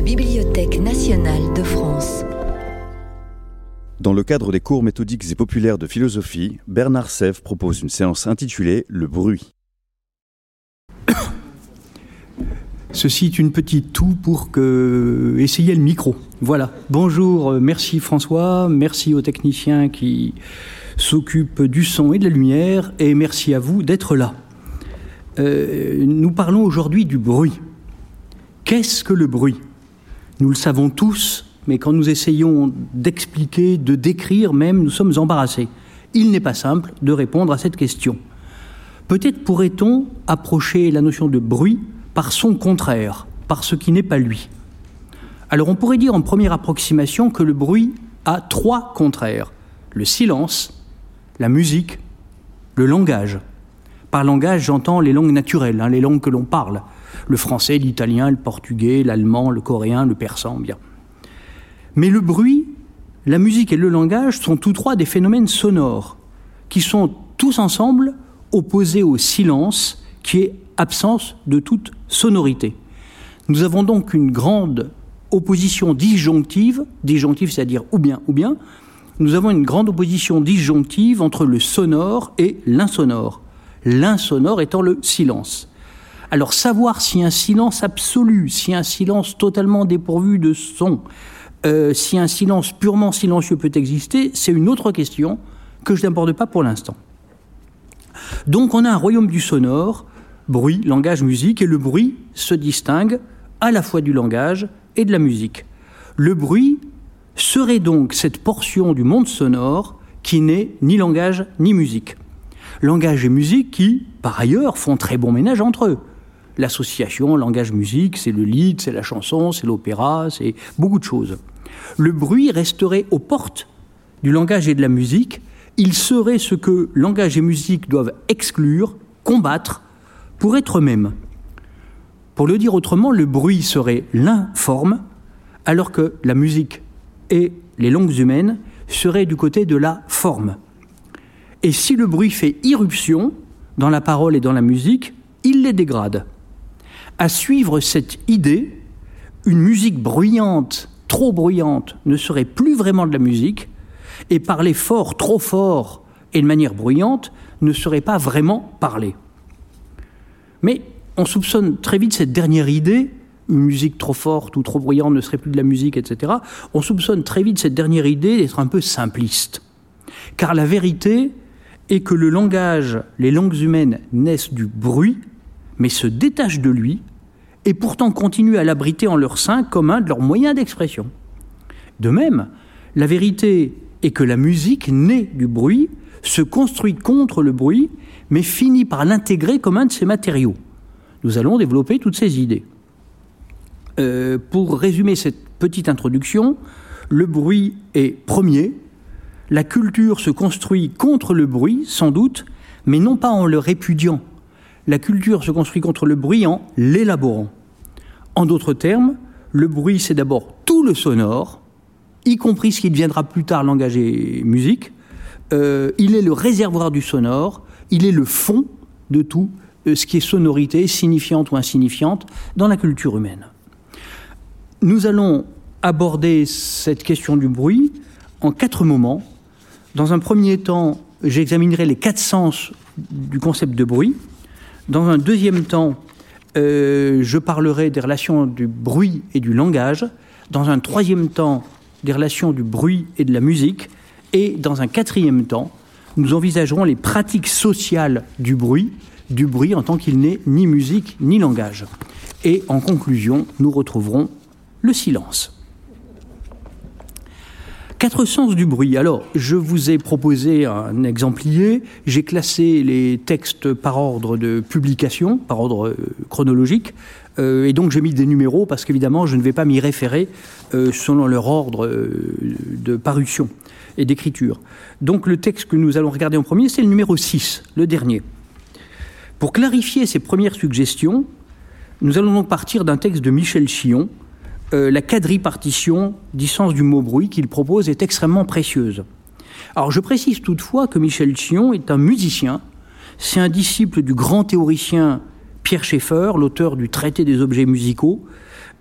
la Bibliothèque nationale de France. Dans le cadre des cours méthodiques et populaires de philosophie, Bernard Sèvres propose une séance intitulée Le bruit. Ceci est une petite toux pour que... essayer le micro. Voilà. Bonjour, euh, merci François, merci aux techniciens qui s'occupent du son et de la lumière, et merci à vous d'être là. Euh, nous parlons aujourd'hui du bruit. Qu'est-ce que le bruit? Nous le savons tous, mais quand nous essayons d'expliquer, de décrire même, nous sommes embarrassés. Il n'est pas simple de répondre à cette question. Peut-être pourrait-on approcher la notion de bruit par son contraire, par ce qui n'est pas lui. Alors on pourrait dire en première approximation que le bruit a trois contraires. Le silence, la musique, le langage. Par langage, j'entends les langues naturelles, hein, les langues que l'on parle. Le français, l'italien, le portugais, l'allemand, le coréen, le persan, bien. Mais le bruit, la musique et le langage sont tous trois des phénomènes sonores qui sont tous ensemble opposés au silence qui est absence de toute sonorité. Nous avons donc une grande opposition disjonctive, disjonctive c'est-à-dire ou bien ou bien, nous avons une grande opposition disjonctive entre le sonore et l'insonore, l'insonore étant le silence. Alors savoir si un silence absolu, si un silence totalement dépourvu de son, euh, si un silence purement silencieux peut exister, c'est une autre question que je n'aborde pas pour l'instant. Donc on a un royaume du sonore bruit, langage, musique, et le bruit se distingue à la fois du langage et de la musique. Le bruit serait donc cette portion du monde sonore qui n'est ni langage ni musique. Langage et musique qui, par ailleurs, font très bon ménage entre eux. L'association langage-musique, c'est le lead, c'est la chanson, c'est l'opéra, c'est beaucoup de choses. Le bruit resterait aux portes du langage et de la musique. Il serait ce que langage et musique doivent exclure, combattre, pour être même. Pour le dire autrement, le bruit serait l'informe, alors que la musique et les langues humaines seraient du côté de la forme. Et si le bruit fait irruption dans la parole et dans la musique, il les dégrade. À suivre cette idée, une musique bruyante, trop bruyante, ne serait plus vraiment de la musique, et parler fort, trop fort et de manière bruyante ne serait pas vraiment parler. Mais on soupçonne très vite cette dernière idée, une musique trop forte ou trop bruyante ne serait plus de la musique, etc. On soupçonne très vite cette dernière idée d'être un peu simpliste. Car la vérité est que le langage, les langues humaines naissent du bruit, mais se détachent de lui, et pourtant continuent à l'abriter en leur sein comme un de leurs moyens d'expression. De même, la vérité est que la musique naît du bruit, se construit contre le bruit, mais finit par l'intégrer comme un de ses matériaux. Nous allons développer toutes ces idées. Euh, pour résumer cette petite introduction, le bruit est premier, la culture se construit contre le bruit, sans doute, mais non pas en le répudiant. La culture se construit contre le bruit en l'élaborant. En d'autres termes, le bruit, c'est d'abord tout le sonore, y compris ce qui deviendra plus tard langage et musique. Euh, il est le réservoir du sonore, il est le fond de tout euh, ce qui est sonorité, signifiante ou insignifiante, dans la culture humaine. Nous allons aborder cette question du bruit en quatre moments. Dans un premier temps, j'examinerai les quatre sens du concept de bruit. Dans un deuxième temps, euh, je parlerai des relations du bruit et du langage. Dans un troisième temps, des relations du bruit et de la musique. Et dans un quatrième temps, nous envisagerons les pratiques sociales du bruit, du bruit en tant qu'il n'est ni musique ni langage. Et en conclusion, nous retrouverons le silence. Quatre sens du bruit. Alors, je vous ai proposé un exemplier. J'ai classé les textes par ordre de publication, par ordre euh, chronologique. Euh, et donc, j'ai mis des numéros parce qu'évidemment, je ne vais pas m'y référer euh, selon leur ordre de parution et d'écriture. Donc le texte que nous allons regarder en premier, c'est le numéro 6, le dernier. Pour clarifier ces premières suggestions, nous allons donc partir d'un texte de Michel Chillon. Euh, la quadripartition d'essence du mot bruit qu'il propose est extrêmement précieuse. Alors je précise toutefois que Michel Chillon est un musicien, c'est un disciple du grand théoricien Pierre Schaeffer, l'auteur du traité des objets musicaux,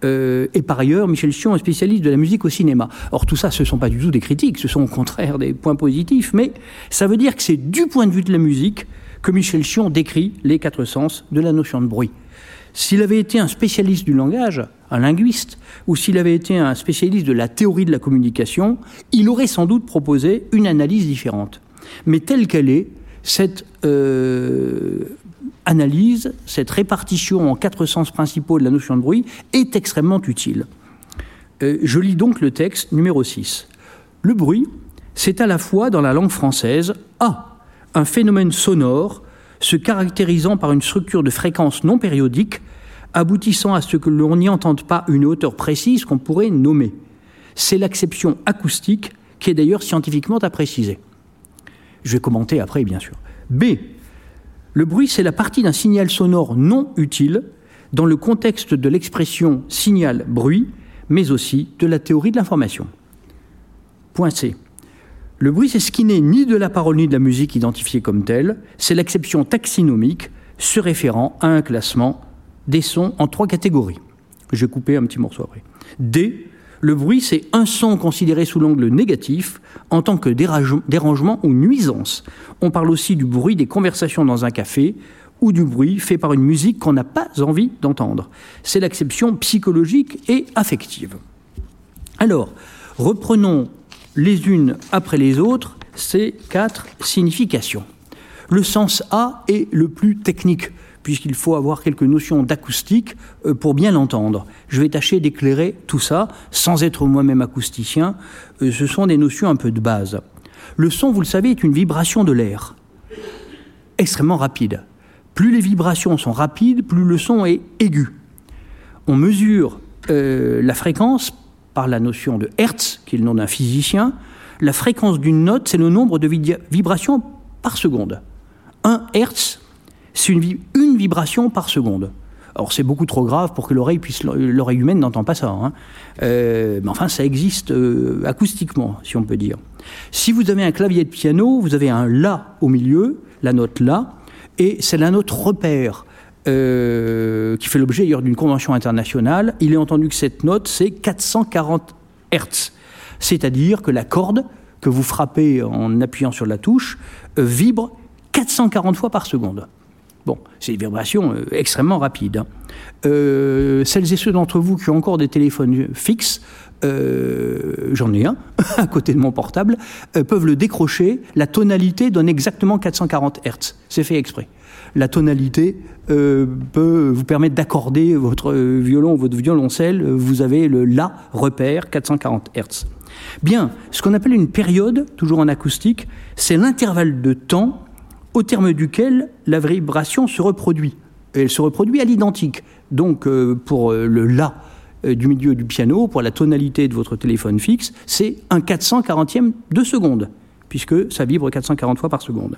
euh, et par ailleurs, Michel Chion est spécialiste de la musique au cinéma. Or, tout ça, ce ne sont pas du tout des critiques, ce sont au contraire des points positifs, mais ça veut dire que c'est du point de vue de la musique que Michel Chion décrit les quatre sens de la notion de bruit. S'il avait été un spécialiste du langage, un linguiste, ou s'il avait été un spécialiste de la théorie de la communication, il aurait sans doute proposé une analyse différente. Mais telle qu'elle est, cette euh, analyse, cette répartition en quatre sens principaux de la notion de bruit est extrêmement utile. Euh, je lis donc le texte numéro 6. Le bruit, c'est à la fois dans la langue française A, un phénomène sonore se caractérisant par une structure de fréquence non périodique, aboutissant à ce que l'on n'y entende pas une hauteur précise qu'on pourrait nommer. C'est l'acception acoustique qui est d'ailleurs scientifiquement à préciser. Je vais commenter après, bien sûr. B. Le bruit, c'est la partie d'un signal sonore non utile dans le contexte de l'expression signal-bruit, mais aussi de la théorie de l'information. Point C. Le bruit, c'est ce qui n'est ni de la parole ni de la musique identifiée comme telle, c'est l'exception taxinomique se référant à un classement des sons en trois catégories. Je vais couper un petit morceau après. D. Le bruit, c'est un son considéré sous l'angle négatif en tant que dérangement ou nuisance. On parle aussi du bruit des conversations dans un café ou du bruit fait par une musique qu'on n'a pas envie d'entendre. C'est l'acception psychologique et affective. Alors, reprenons les unes après les autres ces quatre significations. Le sens A est le plus technique, puisqu'il faut avoir quelques notions d'acoustique euh, pour bien l'entendre. Je vais tâcher d'éclairer tout ça, sans être moi-même acousticien. Euh, ce sont des notions un peu de base. Le son, vous le savez, est une vibration de l'air, extrêmement rapide. Plus les vibrations sont rapides, plus le son est aigu. On mesure euh, la fréquence par la notion de Hertz, qui est le nom d'un physicien, la fréquence d'une note, c'est le nombre de vibrations par seconde. Un Hertz, c'est une, vibration par seconde. Alors c'est beaucoup trop grave pour que l'oreille puisse l'oreille humaine n'entend pas ça. Hein. Euh, mais enfin, ça existe euh, acoustiquement, si on peut dire. Si vous avez un clavier de piano, vous avez un la au milieu, la note la, et c'est la note repère. Euh, qui fait l'objet d'une convention internationale, il est entendu que cette note, c'est 440 Hertz. C'est-à-dire que la corde que vous frappez en appuyant sur la touche vibre 440 fois par seconde. Bon, c'est une vibration euh, extrêmement rapide. Hein. celles et ceux d'entre vous qui ont encore des téléphones fixes, j'en ai un à côté de mon portable, peuvent le décrocher. La tonalité donne exactement 440 Hertz. C'est fait exprès la tonalité euh, peut vous permettre d'accorder votre violon ou votre violoncelle. Vous avez le La repère 440 Hz. Bien, ce qu'on appelle une période, toujours en acoustique, c'est l'intervalle de temps au terme duquel la vibration se reproduit. elle se reproduit à l'identique. Donc, euh, pour euh, le La du milieu du piano, pour la tonalité de votre téléphone fixe, c'est un 440e de seconde puisque ça vibre 440 fois par seconde.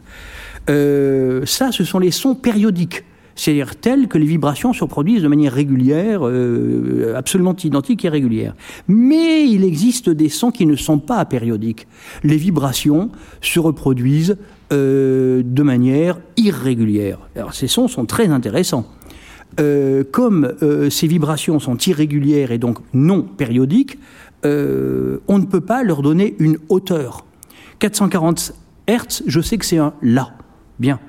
Euh, ça, ce sont les sons périodiques, c'est-à-dire tels que les vibrations se reproduisent de manière régulière, euh, absolument identique et régulière. Mais il existe des sons qui ne sont pas périodiques. Les vibrations se reproduisent euh, de manière irrégulière. Alors ces sons sont très intéressants. comme ces vibrations sont irrégulières et donc non périodiques, on ne peut pas leur donner une hauteur. 440 Hertz, je sais que c'est un La. Bien.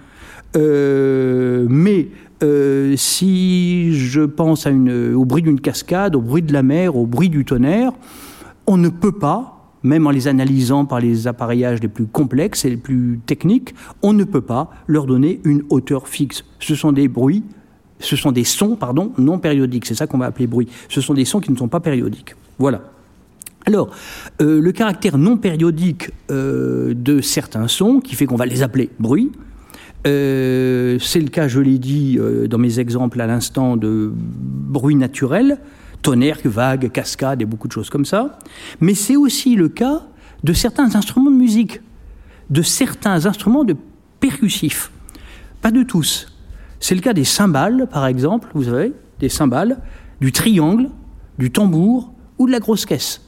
Euh, mais euh, si je pense au bruit d'une cascade, au bruit de la mer, au bruit du tonnerre, on ne peut pas, même en les analysant par les appareillages les plus complexes et les plus techniques, on ne peut pas leur donner une hauteur fixe. Ce sont des bruits, ce sont des sons, pardon, non périodiques. C'est ça qu'on va appeler bruit. Ce sont des sons qui ne sont pas périodiques. Voilà. Alors, euh, le caractère non périodique euh, de certains sons, qui fait qu'on va les appeler bruits, euh, c'est le cas, je l'ai dit dans mes exemples à l'instant, de bruit naturel, tonnerre, vague, cascade et beaucoup de choses comme ça, mais c'est aussi le cas de certains instruments de musique, de certains instruments de percussifs. Pas de tous. C'est le cas des cymbales, par exemple, vous savez, des cymbales, du triangle, du tambour ou de la grosse caisse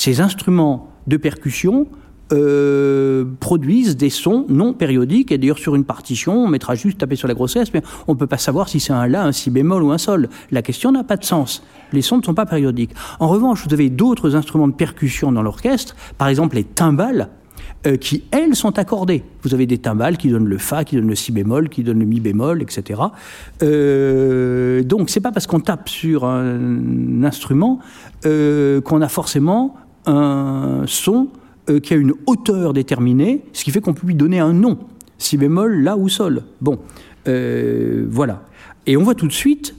ces instruments de percussion euh, produisent des sons non périodiques. Et d'ailleurs, sur une partition, on mettra juste taper sur la grossesse, mais on ne peut pas savoir si c'est un La, un Si bémol ou un Sol. La question n'a pas de sens. Les sons ne sont pas périodiques. En revanche, vous avez d'autres instruments de percussion dans l'orchestre, par exemple les timbales, euh, qui, elles, sont accordées. Vous avez des timbales qui donnent le Fa, qui donnent le Si bémol, qui donnent le Mi bémol, etc. Euh, donc, c'est pas parce qu'on tape sur un instrument euh, qu'on a forcément un son euh, qui a une hauteur déterminée, ce qui fait qu'on peut lui donner un nom. Si bémol, La ou Sol. Bon, euh, voilà. Et on voit tout de suite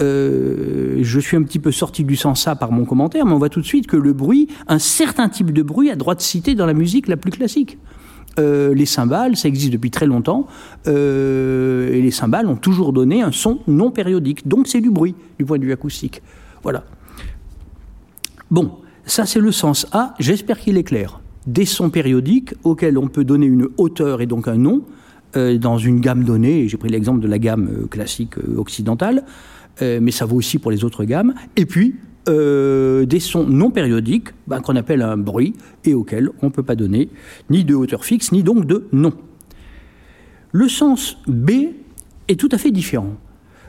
euh, je suis un petit peu sorti du sens ça par mon commentaire, mais on voit tout de suite que le bruit, un certain type de bruit, a droit de citer dans la musique la plus classique. Les cymbales, ça existe depuis très longtemps, et les cymbales ont toujours donné un son non périodique, donc c'est du bruit du point de vue acoustique. Voilà. Bon, ça c'est le sens A, j'espère qu'il est clair. Des sons périodiques auxquels on peut donner une hauteur et donc un nom, euh, dans une gamme donnée, j'ai pris l'exemple de la gamme euh, classique euh, occidentale, mais ça vaut aussi pour les autres gammes. Et puis, des sons non périodiques, ben, qu'on appelle un bruit, et auxquels on ne peut pas donner ni de hauteur fixe, ni donc de nom. Le sens B est tout à fait différent.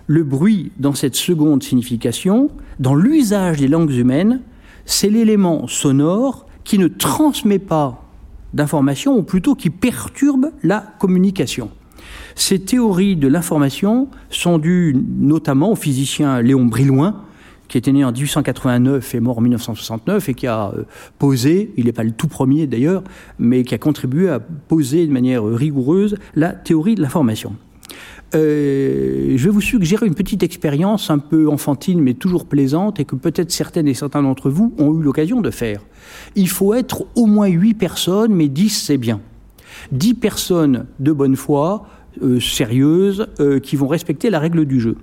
Le bruit, dans cette seconde signification, dans l'usage des langues humaines, c'est l'élément sonore qui ne transmet pas d'information, ou plutôt qui perturbe la communication. Ces théories de l'information sont dues notamment au physicien Léon Brillouin, qui était né en 1889 et mort en 1969 et qui a euh, posé, il n'est pas le tout premier d'ailleurs, mais qui a contribué à poser de manière rigoureuse la théorie de l'information. Euh, je vais vous suggérer une petite expérience un peu enfantine mais toujours plaisante et que peut-être certaines et certains d'entre vous ont eu l'occasion de faire. Il faut être au moins 8 personnes, mais 10 c'est bien. 10 personnes de bonne foi, euh, sérieuses, euh, qui vont respecter la règle du jeu.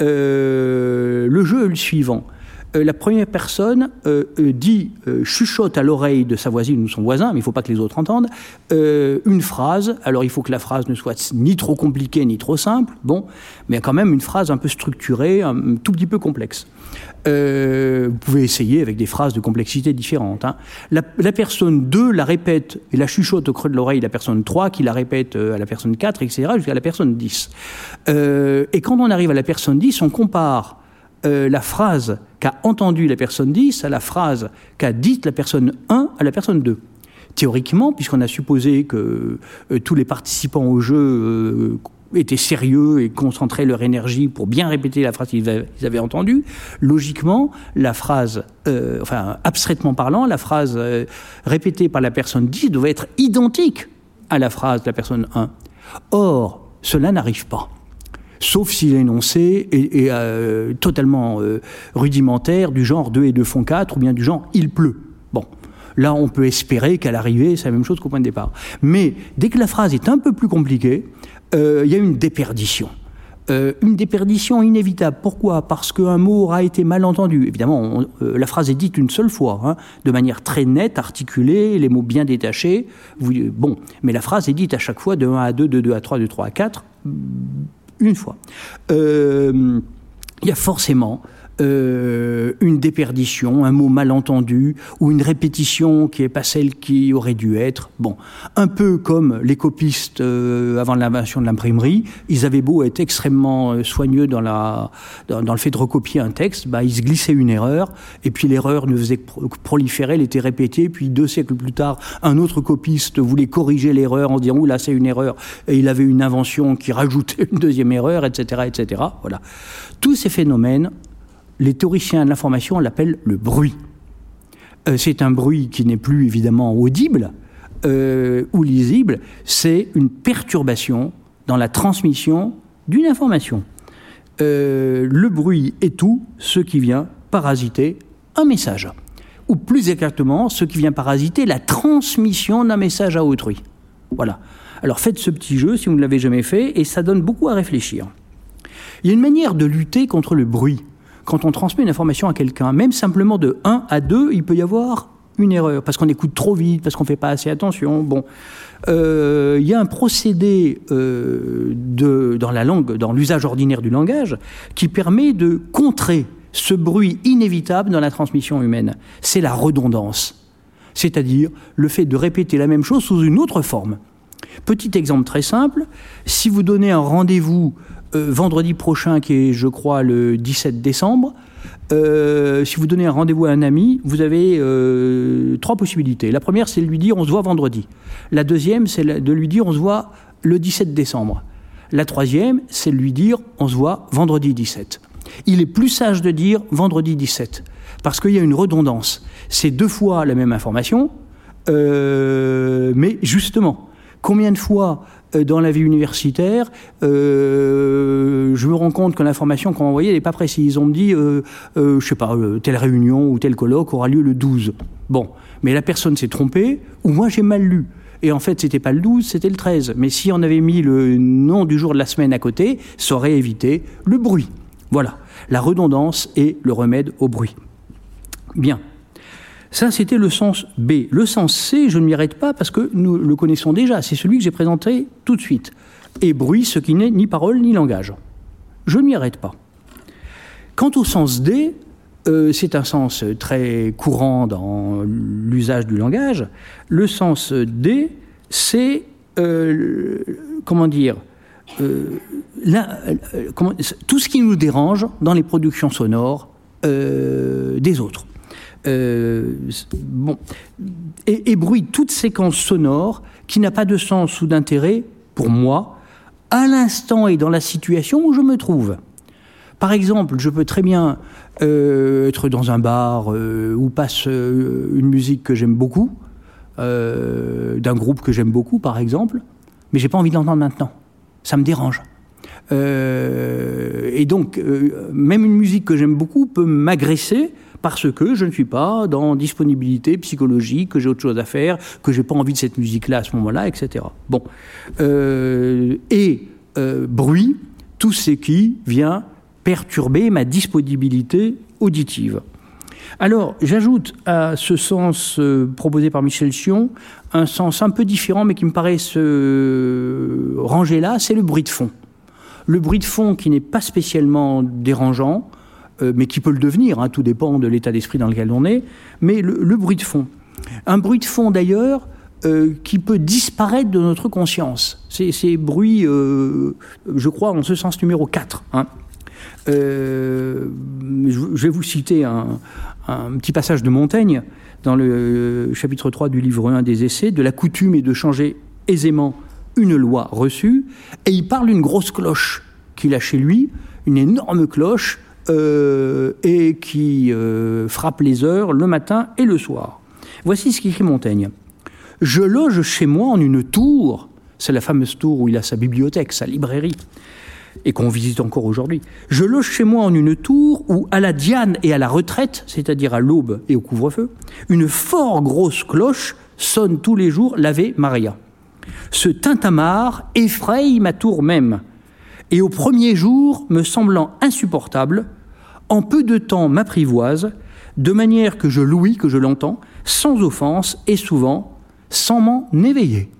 Le jeu est le suivant. Euh, la première personne euh, euh, dit, euh, chuchote à l'oreille de sa voisine ou son voisin, mais il ne faut pas que les autres entendent, une phrase. Alors il faut que la phrase ne soit ni trop compliquée ni trop simple, bon, mais quand même une phrase un peu structurée, un tout petit peu complexe. Vous pouvez essayer avec des phrases de complexité différentes. Hein. La, la, personne 2 la répète et la chuchote au creux de l'oreille la personne 3 qui la répète à la personne 4, etc., jusqu'à la personne 10. Euh, et quand on arrive à la personne 10, on compare euh, la phrase qu'a entendue la personne 10 à la phrase qu'a dite la personne 1 à la personne 2. Théoriquement, puisqu'on a supposé que euh, tous les participants au jeu euh, étaient sérieux et concentraient leur énergie pour bien répéter la phrase qu'ils avaient entendue, logiquement, la phrase, euh, enfin abstraitement parlant, la phrase répétée par la personne 10 devait être identique à la phrase de la personne 1. Or, cela n'arrive pas sauf si l'énoncé est, est euh, totalement euh, rudimentaire, du genre 2 et 2 font 4, ou bien du genre il pleut. Bon, là on peut espérer qu'à l'arrivée c'est la même chose qu'au point de départ. Mais dès que la phrase est un peu plus compliquée, euh, il y a une déperdition. Euh, une déperdition inévitable. Pourquoi? Parce qu'un mot aura été mal entendu. Évidemment, la phrase est dite une seule fois, hein, de manière très nette, articulée, les mots bien détachés. Bon, mais la phrase est dite à chaque fois de 1 à 2, de 2 à 3, de 3 à 4 une fois. Euh, il y a forcément euh, une déperdition, un mot mal entendu, ou une répétition qui n'est pas celle qui aurait dû être. Bon, un peu comme les copistes euh, avant l'invention de l'imprimerie, ils avaient beau être extrêmement euh, soigneux dans, le fait de recopier un texte, bah, ils se glissaient une erreur, et puis l'erreur ne faisait que proliférer, elle était répétée, puis deux siècles plus tard, un autre copiste voulait corriger l'erreur en disant, là c'est une erreur, et il avait une invention qui rajoutait une deuxième erreur, etc. etc. Voilà. Tous ces phénomènes les théoriciens de l'information l'appellent le bruit. Euh, c'est un bruit qui n'est plus évidemment audible euh, ou lisible, c'est une perturbation dans la transmission d'une information. Euh, le bruit est tout ce qui vient parasiter un message, ou plus exactement ce qui vient parasiter la transmission d'un message à autrui. Voilà. Alors faites ce petit jeu si vous ne l'avez jamais fait, et ça donne beaucoup à réfléchir. Il y a une manière de lutter contre le bruit quand on transmet une information à quelqu'un, même simplement de 1 à 2, il peut y avoir une erreur, parce qu'on écoute trop vite, parce qu'on ne fait pas assez attention. Bon, euh, il y a un procédé euh, de, dans la langue, dans l'usage ordinaire du langage, qui permet de contrer ce bruit inévitable dans la transmission humaine. C'est la redondance. c'est-à-dire le fait de répéter la même chose sous une autre forme. Petit exemple très simple, si vous donnez un rendez-vous euh, vendredi prochain, qui est, je crois, le 17 décembre, euh, si vous donnez un rendez-vous à un ami, vous avez euh, trois possibilités. La première, c'est de lui dire on se voit vendredi. La deuxième, c'est de lui dire on se voit le 17 décembre. La troisième, c'est de lui dire on se voit vendredi 17. Il est plus sage de dire vendredi 17, parce qu'il y a une redondance. C'est deux fois la même information, mais justement, Combien de fois dans la vie universitaire, euh, je me rends compte que l'information qu'on m'a n'est pas précise. On me dit, euh, euh, je sais pas, telle réunion ou tel colloque aura lieu le 12. Bon, mais la personne s'est trompée ou moi j'ai mal lu. Et en fait, c'était pas le 12, c'était le 13. Mais si on avait mis le nom du jour de la semaine à côté, ça aurait évité le bruit. Voilà, la redondance est le remède au bruit. Bien. Ça, c'était le sens B. Le sens C, je ne m'y arrête pas parce que nous le connaissons déjà. C'est celui que j'ai présenté tout de suite. Et bruit, ce qui n'est ni parole ni langage. Je ne m'y arrête pas. Quant au sens D, euh, c'est un sens très courant dans l'usage du langage. Le sens D, c'est, euh, comment dire, euh, tout ce qui nous dérange dans les productions sonores des autres. Euh, bon, et, bruit, toute séquence sonore qui n'a pas de sens ou d'intérêt pour moi, à l'instant et dans la situation où je me trouve. Par exemple, je peux très bien euh, être dans un bar euh, où passe une musique que j'aime beaucoup, d'un groupe que j'aime beaucoup, par exemple, mais j'ai pas envie de l'entendre maintenant. Ça me dérange. et donc, même une musique que j'aime beaucoup peut m'agresser parce que je ne suis pas dans disponibilité psychologique, que j'ai autre chose à faire, que j'ai pas envie de cette musique-là à ce moment-là, etc. Bon. Euh, et euh, bruit, tout ce qui vient perturber ma disponibilité auditive. Alors, j'ajoute à ce sens euh, proposé par Michel Sion un sens un peu différent, mais qui me paraît se ranger là, c'est le bruit de fond. Le bruit de fond qui n'est pas spécialement dérangeant, mais qui peut le devenir, hein, tout dépend de l'état d'esprit dans lequel on est, mais le, bruit de fond. Un bruit de fond d'ailleurs euh, qui peut disparaître de notre conscience. C'est ces bruits, euh, je crois, en ce sens numéro 4. Hein. je vais vous citer un, un, petit passage de Montaigne dans le chapitre 3 du livre 1 des Essais, de la coutume et de changer aisément une loi reçue, et il parle d'une grosse cloche qu'il a chez lui, une énorme cloche euh, et qui euh, frappe les heures le matin et le soir. Voici ce qu'écrit Montaigne. Je loge chez moi en une tour, c'est la fameuse tour où il a sa bibliothèque, sa librairie, et qu'on visite encore aujourd'hui. Je loge chez moi en une tour où, à la diane et à la retraite, c'est-à-dire à, l'aube et au couvre-feu, une fort grosse cloche sonne tous les jours l'Ave Maria. Ce tintamarre effraye ma tour même et au premier jour, me semblant insupportable, en peu de temps m'apprivoise, de manière que je louis, que je l'entends, sans offense et souvent sans m'en éveiller.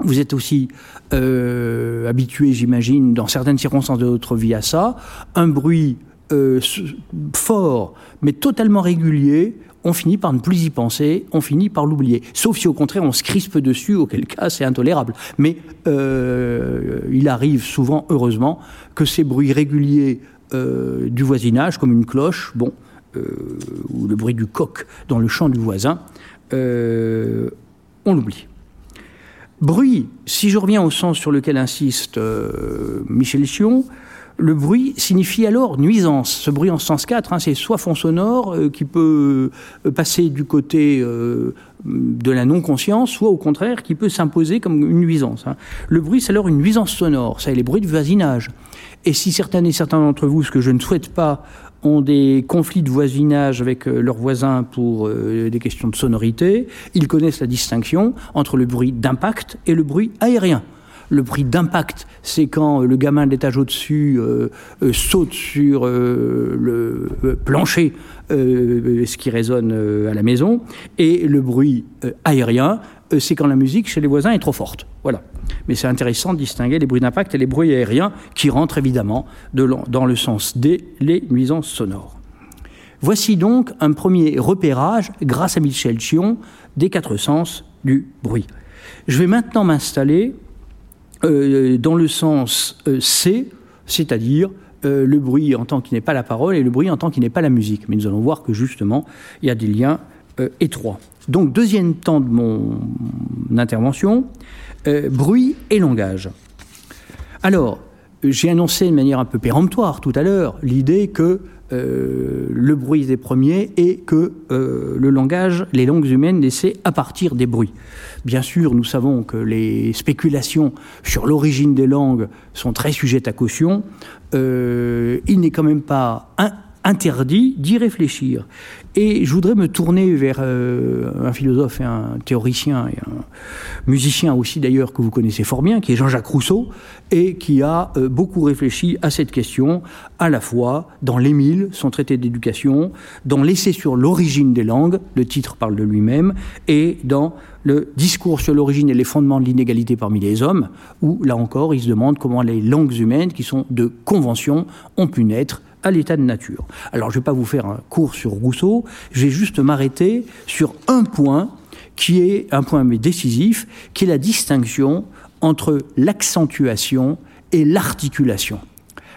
Vous êtes aussi euh, habitué, j'imagine, dans certaines circonstances de votre vie à ça, un bruit euh, fort, mais totalement régulier, on finit par ne plus y penser, on finit par l'oublier. Sauf si au contraire on se crispe dessus, auquel cas c'est intolérable. Mais euh, il arrive souvent, heureusement, que ces bruits réguliers euh, du voisinage, comme une cloche, bon, euh, ou le bruit du coq dans le champ du voisin, on l'oublie. Bruit, si je reviens au sens sur lequel insiste Michel Sion, le bruit signifie alors nuisance. Ce bruit en sens 4, hein, c'est soit fond sonore euh, qui peut euh, passer du côté euh, de la non-conscience, soit au contraire qui peut s'imposer comme une nuisance. Hein. Le bruit, c'est alors une nuisance sonore, ça est les bruits de voisinage. Et si certains et certains d'entre vous, ce que je ne souhaite pas, ont des conflits de voisinage avec leurs voisins pour des questions de sonorité, ils connaissent la distinction entre le bruit d'impact et le bruit aérien. Le bruit d'impact, c'est quand le gamin de l'étage au-dessus euh, euh, saute sur euh, le plancher, ce qui résonne à la maison. Et le bruit aérien, c'est quand la musique chez les voisins est trop forte. Voilà. Mais c'est intéressant de distinguer les bruits d'impact et les bruits aériens qui rentrent évidemment dans le sens des les nuisances sonores. Voici donc un premier repérage, grâce à Michel Chion, des quatre sens du bruit. Je vais maintenant m'installer euh, dans le sens euh, C, c'est-à-dire euh, le bruit en tant qu'il n'est pas la parole et le bruit en tant qu'il n'est pas la musique. Mais nous allons voir que justement, il y a des liens étroits. Donc, deuxième temps de mon intervention, bruit et langage. Alors, j'ai annoncé de manière un peu péremptoire tout à l'heure l'idée que euh, le bruit est premier et que euh, le langage, les langues humaines naissaient à partir des bruits. Bien sûr, nous savons que les spéculations sur l'origine des langues sont très sujettes à caution. Euh, il n'est quand même pas interdit d'y réfléchir. Et je voudrais me tourner vers euh, un philosophe et un théoricien et un musicien aussi d'ailleurs que vous connaissez fort bien, qui est Jean-Jacques Rousseau, et qui a euh, beaucoup réfléchi à cette question, à la fois dans l'Émile, son traité d'éducation, dans l'essai sur l'origine des langues, le titre parle de lui-même, et dans le discours sur l'origine et les fondements de l'inégalité parmi les hommes, où là encore il se demande comment les langues humaines, qui sont de convention, ont pu naître à l'état de nature. Alors je ne vais pas vous faire un cours sur Rousseau, je vais juste m'arrêter sur un point qui est un point décisif, qui est la distinction entre l'accentuation et l'articulation.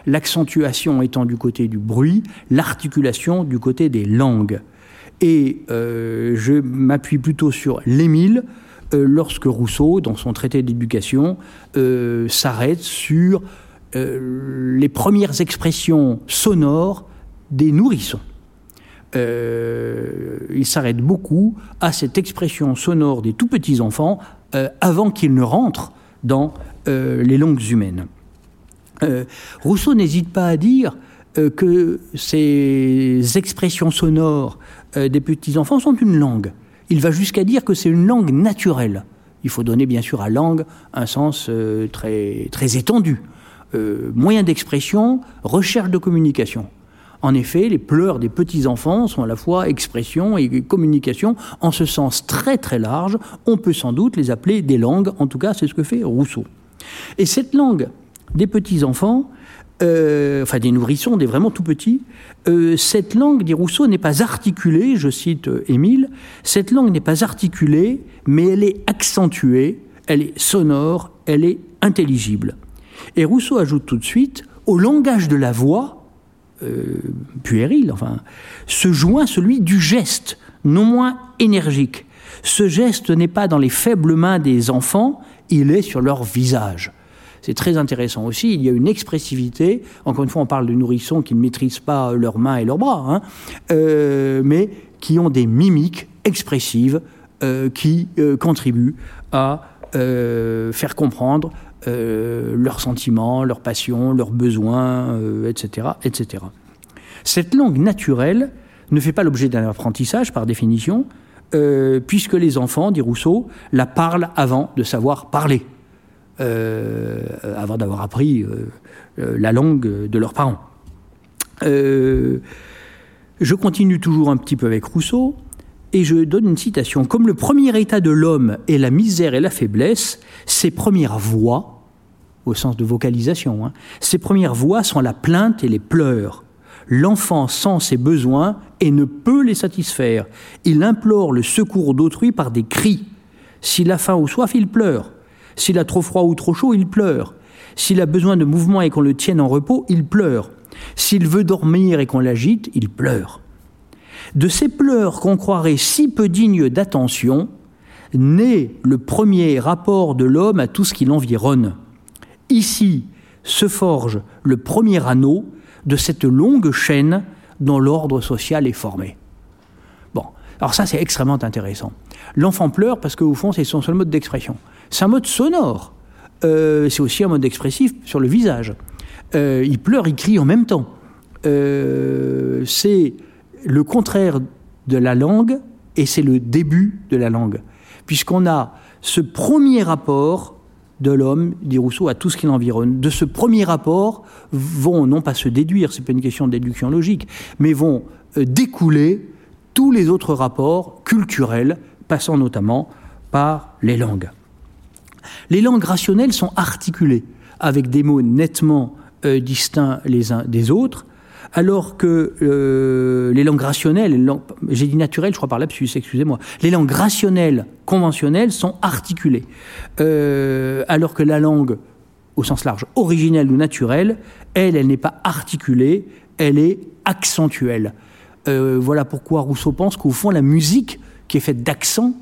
L'accentuation étant du côté du bruit, l'articulation du côté des langues. Et euh, je m'appuie plutôt sur l'Émile, euh, lorsque Rousseau, dans son traité d'éducation, euh, s'arrête sur euh, les premières expressions sonores des nourrissons. Euh, il s'arrête beaucoup à cette expression sonore des tout petits enfants euh, avant qu'ils ne rentrent dans les langues humaines. Rousseau n'hésite pas à dire que ces expressions sonores des petits enfants sont une langue. Il va jusqu'à dire que c'est une langue naturelle. Il faut donner bien sûr à langue un sens très, très étendu. Euh, moyens d'expression, recherche de communication. En effet, les pleurs des petits-enfants sont à la fois expression et communication en ce sens très très large. On peut sans doute les appeler des langues, en tout cas c'est ce que fait Rousseau. Et cette langue des petits-enfants, euh, enfin des nourrissons, des vraiment tout petits, euh, cette langue, dit Rousseau, n'est pas articulée, je cite Émile, cette langue n'est pas articulée, mais elle est accentuée, elle est sonore, elle est intelligible. Et Rousseau ajoute tout de suite, au langage de la voix, euh, puéril, enfin, se joint celui du geste, non moins énergique. Ce geste n'est pas dans les faibles mains des enfants, il est sur leur visage. C'est très intéressant aussi, il y a une expressivité, encore une fois on parle de nourrissons qui ne maîtrisent pas leurs mains et leurs bras, hein, euh, mais qui ont des mimiques expressives euh, qui contribuent à faire comprendre euh, leurs sentiments, leurs passions, leurs besoins, etc., euh, etc. Cette langue naturelle ne fait pas l'objet d'un apprentissage par définition, euh, puisque les enfants, dit Rousseau, la parlent avant de savoir parler, avant d'avoir appris la langue de leurs parents. je continue toujours un petit peu avec Rousseau. Et je donne une citation. Comme le premier état de l'homme est la misère et la faiblesse, ses premières voix, au sens de vocalisation. Hein. Ses premières voix sont la plainte et les pleurs. L'enfant sent ses besoins et ne peut les satisfaire. Il implore le secours d'autrui par des cris. S'il a faim ou soif, il pleure. S'il a trop froid ou trop chaud, il pleure. S'il a besoin de mouvement et qu'on le tienne en repos, il pleure. S'il veut dormir et qu'on l'agite, il pleure. De ces pleurs qu'on croirait si peu dignes d'attention, naît le premier rapport de l'homme à tout ce qui l'environne. Ici se forge le premier anneau de cette longue chaîne dont l'ordre social est formé. Bon, alors ça c'est extrêmement intéressant. L'enfant pleure parce qu'au fond c'est son seul mode d'expression. C'est un mode sonore. Euh, c'est aussi un mode expressif sur le visage. Euh, il pleure, il crie en même temps. Euh, c'est le contraire de la langue et c'est le début de la langue. Puisqu'on a ce premier rapport de l'homme, dit Rousseau, à tout ce qui l'environne. De ce premier rapport vont non pas se déduire, c'est pas une question de déduction logique, mais vont euh, découler tous les autres rapports culturels, passant notamment par les langues. Les langues rationnelles sont articulées avec des mots nettement euh, distincts les uns des autres, alors que euh, les langues rationnelles, j'ai dit naturelles, je crois par lapsus, excusez-moi, les langues rationnelles conventionnelles sont articulées, euh, alors que la langue, au sens large, originelle ou naturelle, elle, elle n'est pas articulée, elle est accentuelle. Euh, voilà pourquoi Rousseau pense qu'au fond, la musique, qui est faite d'accents,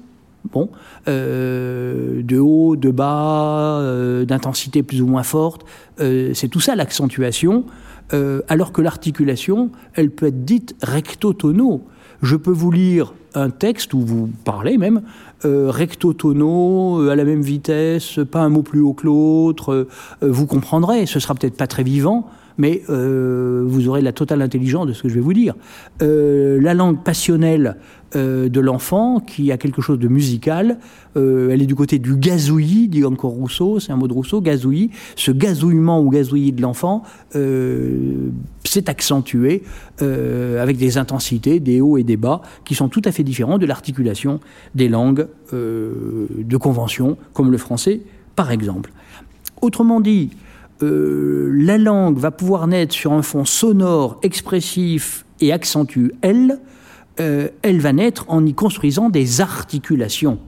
bon, de haut, de bas, d'intensité plus ou moins forte, c'est tout ça l'accentuation. Euh, alors que l'articulation, elle peut être dite recto-tono. Je peux vous lire un texte où vous parlez même euh, recto-tono, euh, à la même vitesse, pas un mot plus haut que l'autre, vous comprendrez. Ce sera peut-être pas très vivant, mais vous aurez la totale intelligence de ce que je vais vous dire. la langue passionnelle euh, de l'enfant qui a quelque chose de musical. Euh, elle est du côté du gazouillis, dit encore Rousseau, c'est un mot de Rousseau, gazouillis. Ce gazouillement ou gazouillis de l'enfant euh, s'est accentué avec des intensités, des hauts et des bas qui sont tout à fait différents de l'articulation des langues de convention, comme le français par exemple. Autrement dit, la langue va pouvoir naître sur un fond sonore, expressif et accentuel, euh, elle va naître en y construisant des articulations.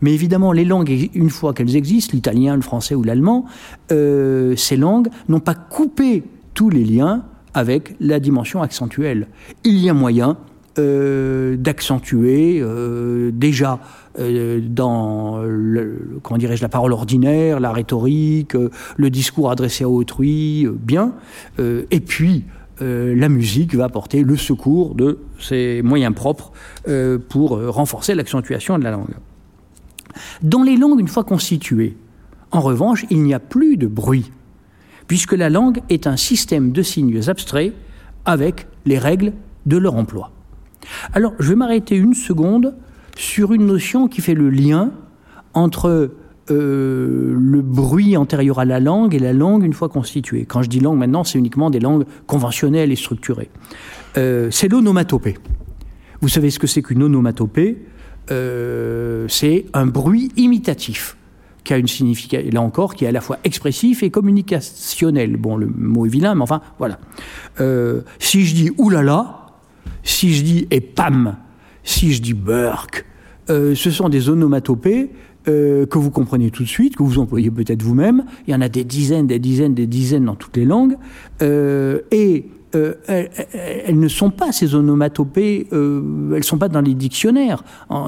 Mais évidemment, les langues, une fois qu'elles existent, l'italien, le français ou l'allemand, euh, ces langues n'ont pas coupé tous les liens avec la dimension accentuelle. Il y a moyen euh, d'accentuer déjà dans comment dirais-je la parole ordinaire, la rhétorique, le discours adressé à autrui, bien, et puis euh, la musique va apporter le secours de ses moyens propres euh, pour euh, renforcer l'accentuation de la langue. Dans les langues une fois constituées, en revanche, il n'y a plus de bruit, puisque la langue est un système de signes abstraits avec les règles de leur emploi. Alors, je vais m'arrêter une seconde sur une notion qui fait le lien entre euh, le bruit antérieur à la langue et la langue une fois constituée. Quand je dis langue maintenant, c'est uniquement des langues conventionnelles et structurées. Euh, c'est l'onomatopée. Vous savez ce que c'est qu'une onomatopée? Euh, C'est un bruit imitatif qui a une signification, là encore, qui est à la fois expressif et communicationnel. Bon, le mot est vilain, mais enfin, voilà. si je dis oulala, si je dis et pam, si je dis burk, ce sont des onomatopées euh, que vous comprenez tout de suite, que vous employez peut-être vous-même. Il y en a des dizaines, des dizaines, des dizaines dans toutes les langues. Euh, et euh, elles, ne sont pas ces onomatopées, elles ne sont pas dans les dictionnaires.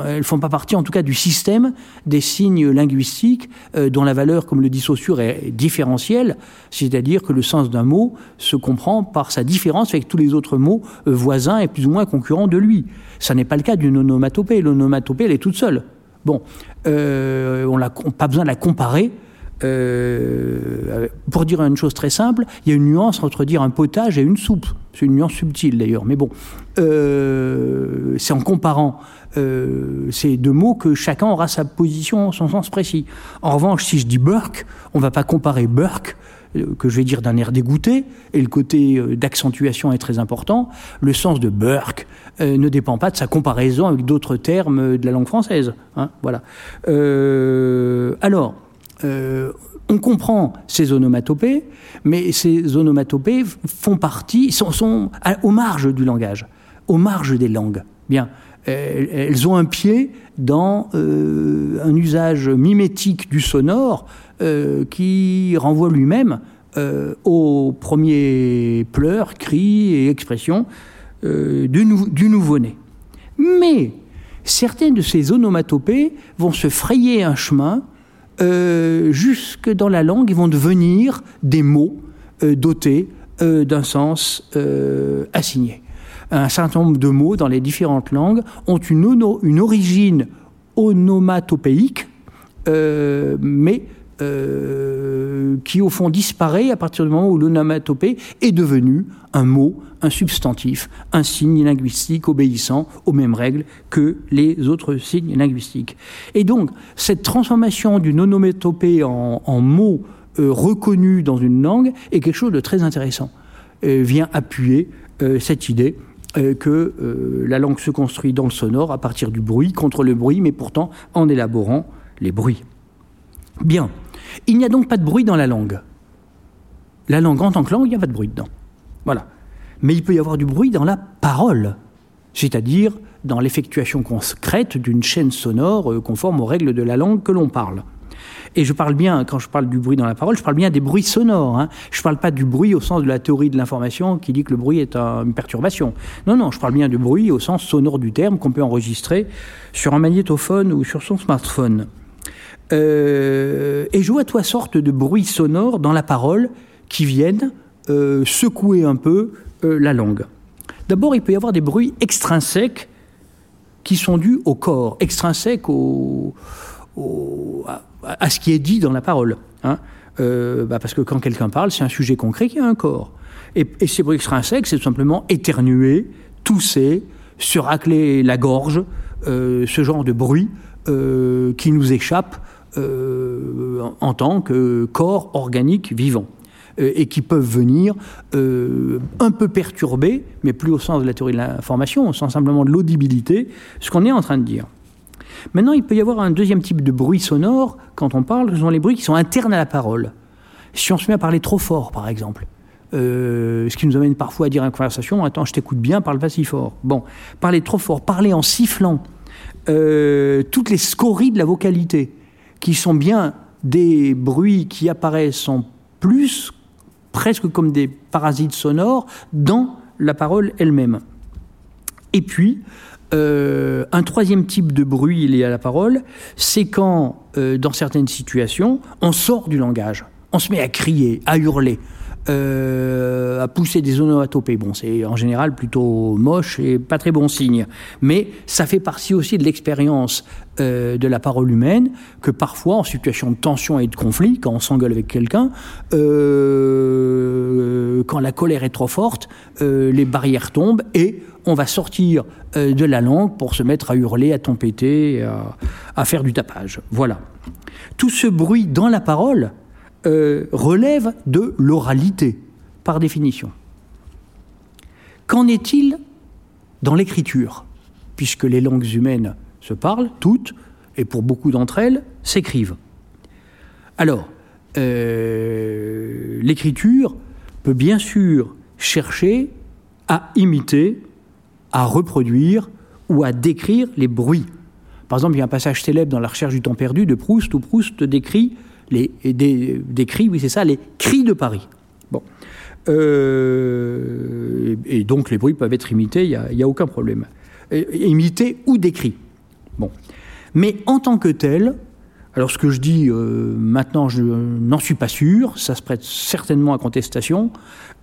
Elles font pas partie, en tout cas, du système des signes linguistiques dont la valeur, comme le dit Saussure, est différentielle. C'est-à-dire que le sens d'un mot se comprend par sa différence avec tous les autres mots voisins et plus ou moins concurrents de lui. Ça n'est pas le cas d'une onomatopée. L'onomatopée, elle est toute seule. Bon, euh, on n'a pas besoin de la comparer. Euh, pour dire une chose très simple, il y a une nuance entre dire un potage et une soupe. C'est une nuance subtile d'ailleurs, mais bon, euh, c'est en comparant ces deux mots que chacun aura sa position, son sens précis. En revanche, si je dis Burke, on ne va pas comparer Burke que je vais dire d'un air dégoûté, et le côté d'accentuation est très important, le sens de Burke euh, ne dépend pas de sa comparaison avec d'autres termes de la langue française. Hein, voilà. Euh, alors, euh, on comprend ces onomatopées, mais ces onomatopées font partie, sont, sont aux marges du langage, aux marges des langues. Bien, elles ont un pied dans un usage mimétique du sonore qui renvoie lui-même aux premiers pleurs, cris et expressions euh, du, nouveau-né. Mais certaines de ces onomatopées vont se frayer un chemin euh, jusque dans la langue et vont devenir des mots euh, dotés d'un sens assigné. Un certain nombre de mots dans les différentes langues ont une, une origine onomatopéique, mais qui au fond disparaît à partir du moment où l'onomatopée est devenue un mot un substantif, un signe linguistique obéissant aux mêmes règles que les autres signes linguistiques. Et donc, cette transformation d'une onomatopée en, en mot euh, reconnu dans une langue est quelque chose de très intéressant, euh, vient appuyer euh, cette idée que la langue se construit dans le sonore à partir du bruit, contre le bruit, mais pourtant en élaborant les bruits. Bien. Il n'y a donc pas de bruit dans la langue. La langue en tant que langue, il n'y a pas de bruit dedans. Voilà. Mais il peut y avoir du bruit dans la parole, c'est-à-dire dans l'effectuation concrète d'une chaîne sonore euh, conforme aux règles de la langue que l'on parle. Et je parle bien, quand je parle du bruit dans la parole, je parle bien des bruits sonores. Hein. Je ne parle pas du bruit au sens de la théorie de l'information qui dit que le bruit est une perturbation. Non, non, je parle bien du bruit au sens sonore du terme qu'on peut enregistrer sur un magnétophone ou sur son smartphone. Euh, et je vois toutes sortes de bruits sonores dans la parole qui viennent euh, secouer un peu la langue. D'abord, il peut y avoir des bruits extrinsèques qui sont dus au corps, extrinsèques au, à, ce qui est dit dans la parole. Hein. Euh, bah, parce que quand quelqu'un parle, c'est un sujet concret qui a un corps. Et, ces bruits extrinsèques, c'est tout simplement éternuer, tousser, se racler la gorge, euh, ce genre de bruit euh, qui nous échappe en tant que corps organique vivant et qui peuvent venir un peu perturber, mais plus au sens de la théorie de l'information, au sens simplement de l'audibilité, ce qu'on est en train de dire. Maintenant, il peut y avoir un deuxième type de bruit sonore quand on parle, ce sont les bruits qui sont internes à la parole. Si on se met à parler trop fort, par exemple, euh, ce qui nous amène parfois à dire à une conversation Attends, je t'écoute bien, parle pas si fort. Bon, parler trop fort, parler en sifflant, euh, toutes les scories de la vocalité, qui sont bien des bruits qui apparaissent en plus, presque comme des parasites sonores, dans la parole elle-même. Et puis, euh, un troisième type de bruit lié à la parole, c'est quand, euh, dans certaines situations, on sort du langage. On se met à crier, à hurler, euh, à pousser des onomatopées. Bon, c'est en général plutôt moche et pas très bon signe. Mais ça fait partie aussi de l'expérience de la parole humaine que parfois, en situation de tension et de conflit, quand on s'engueule avec quelqu'un, quand la colère est trop forte, les barrières tombent et on va sortir euh, de la langue pour se mettre à hurler, à tempêter, à, faire du tapage. Voilà. Tout ce bruit dans la parole euh, relève de l'oralité, par définition. Qu'en est-il dans l'écriture? Puisque les langues humaines se parlent, toutes, et pour beaucoup d'entre elles, s'écrivent. Alors, euh, l'écriture peut bien sûr chercher à imiter à reproduire ou à décrire les bruits. Par exemple, il y a un passage célèbre dans La recherche du temps perdu de Proust où Proust décrit, les, décrit oui c'est ça, les cris de Paris. Bon. Euh, et, donc les bruits peuvent être imités, il n'y a, aucun problème. imités ou décrits. Bon. Mais en tant que tel, alors ce que je dis euh, maintenant, je n'en suis pas sûr, ça se prête certainement à contestation,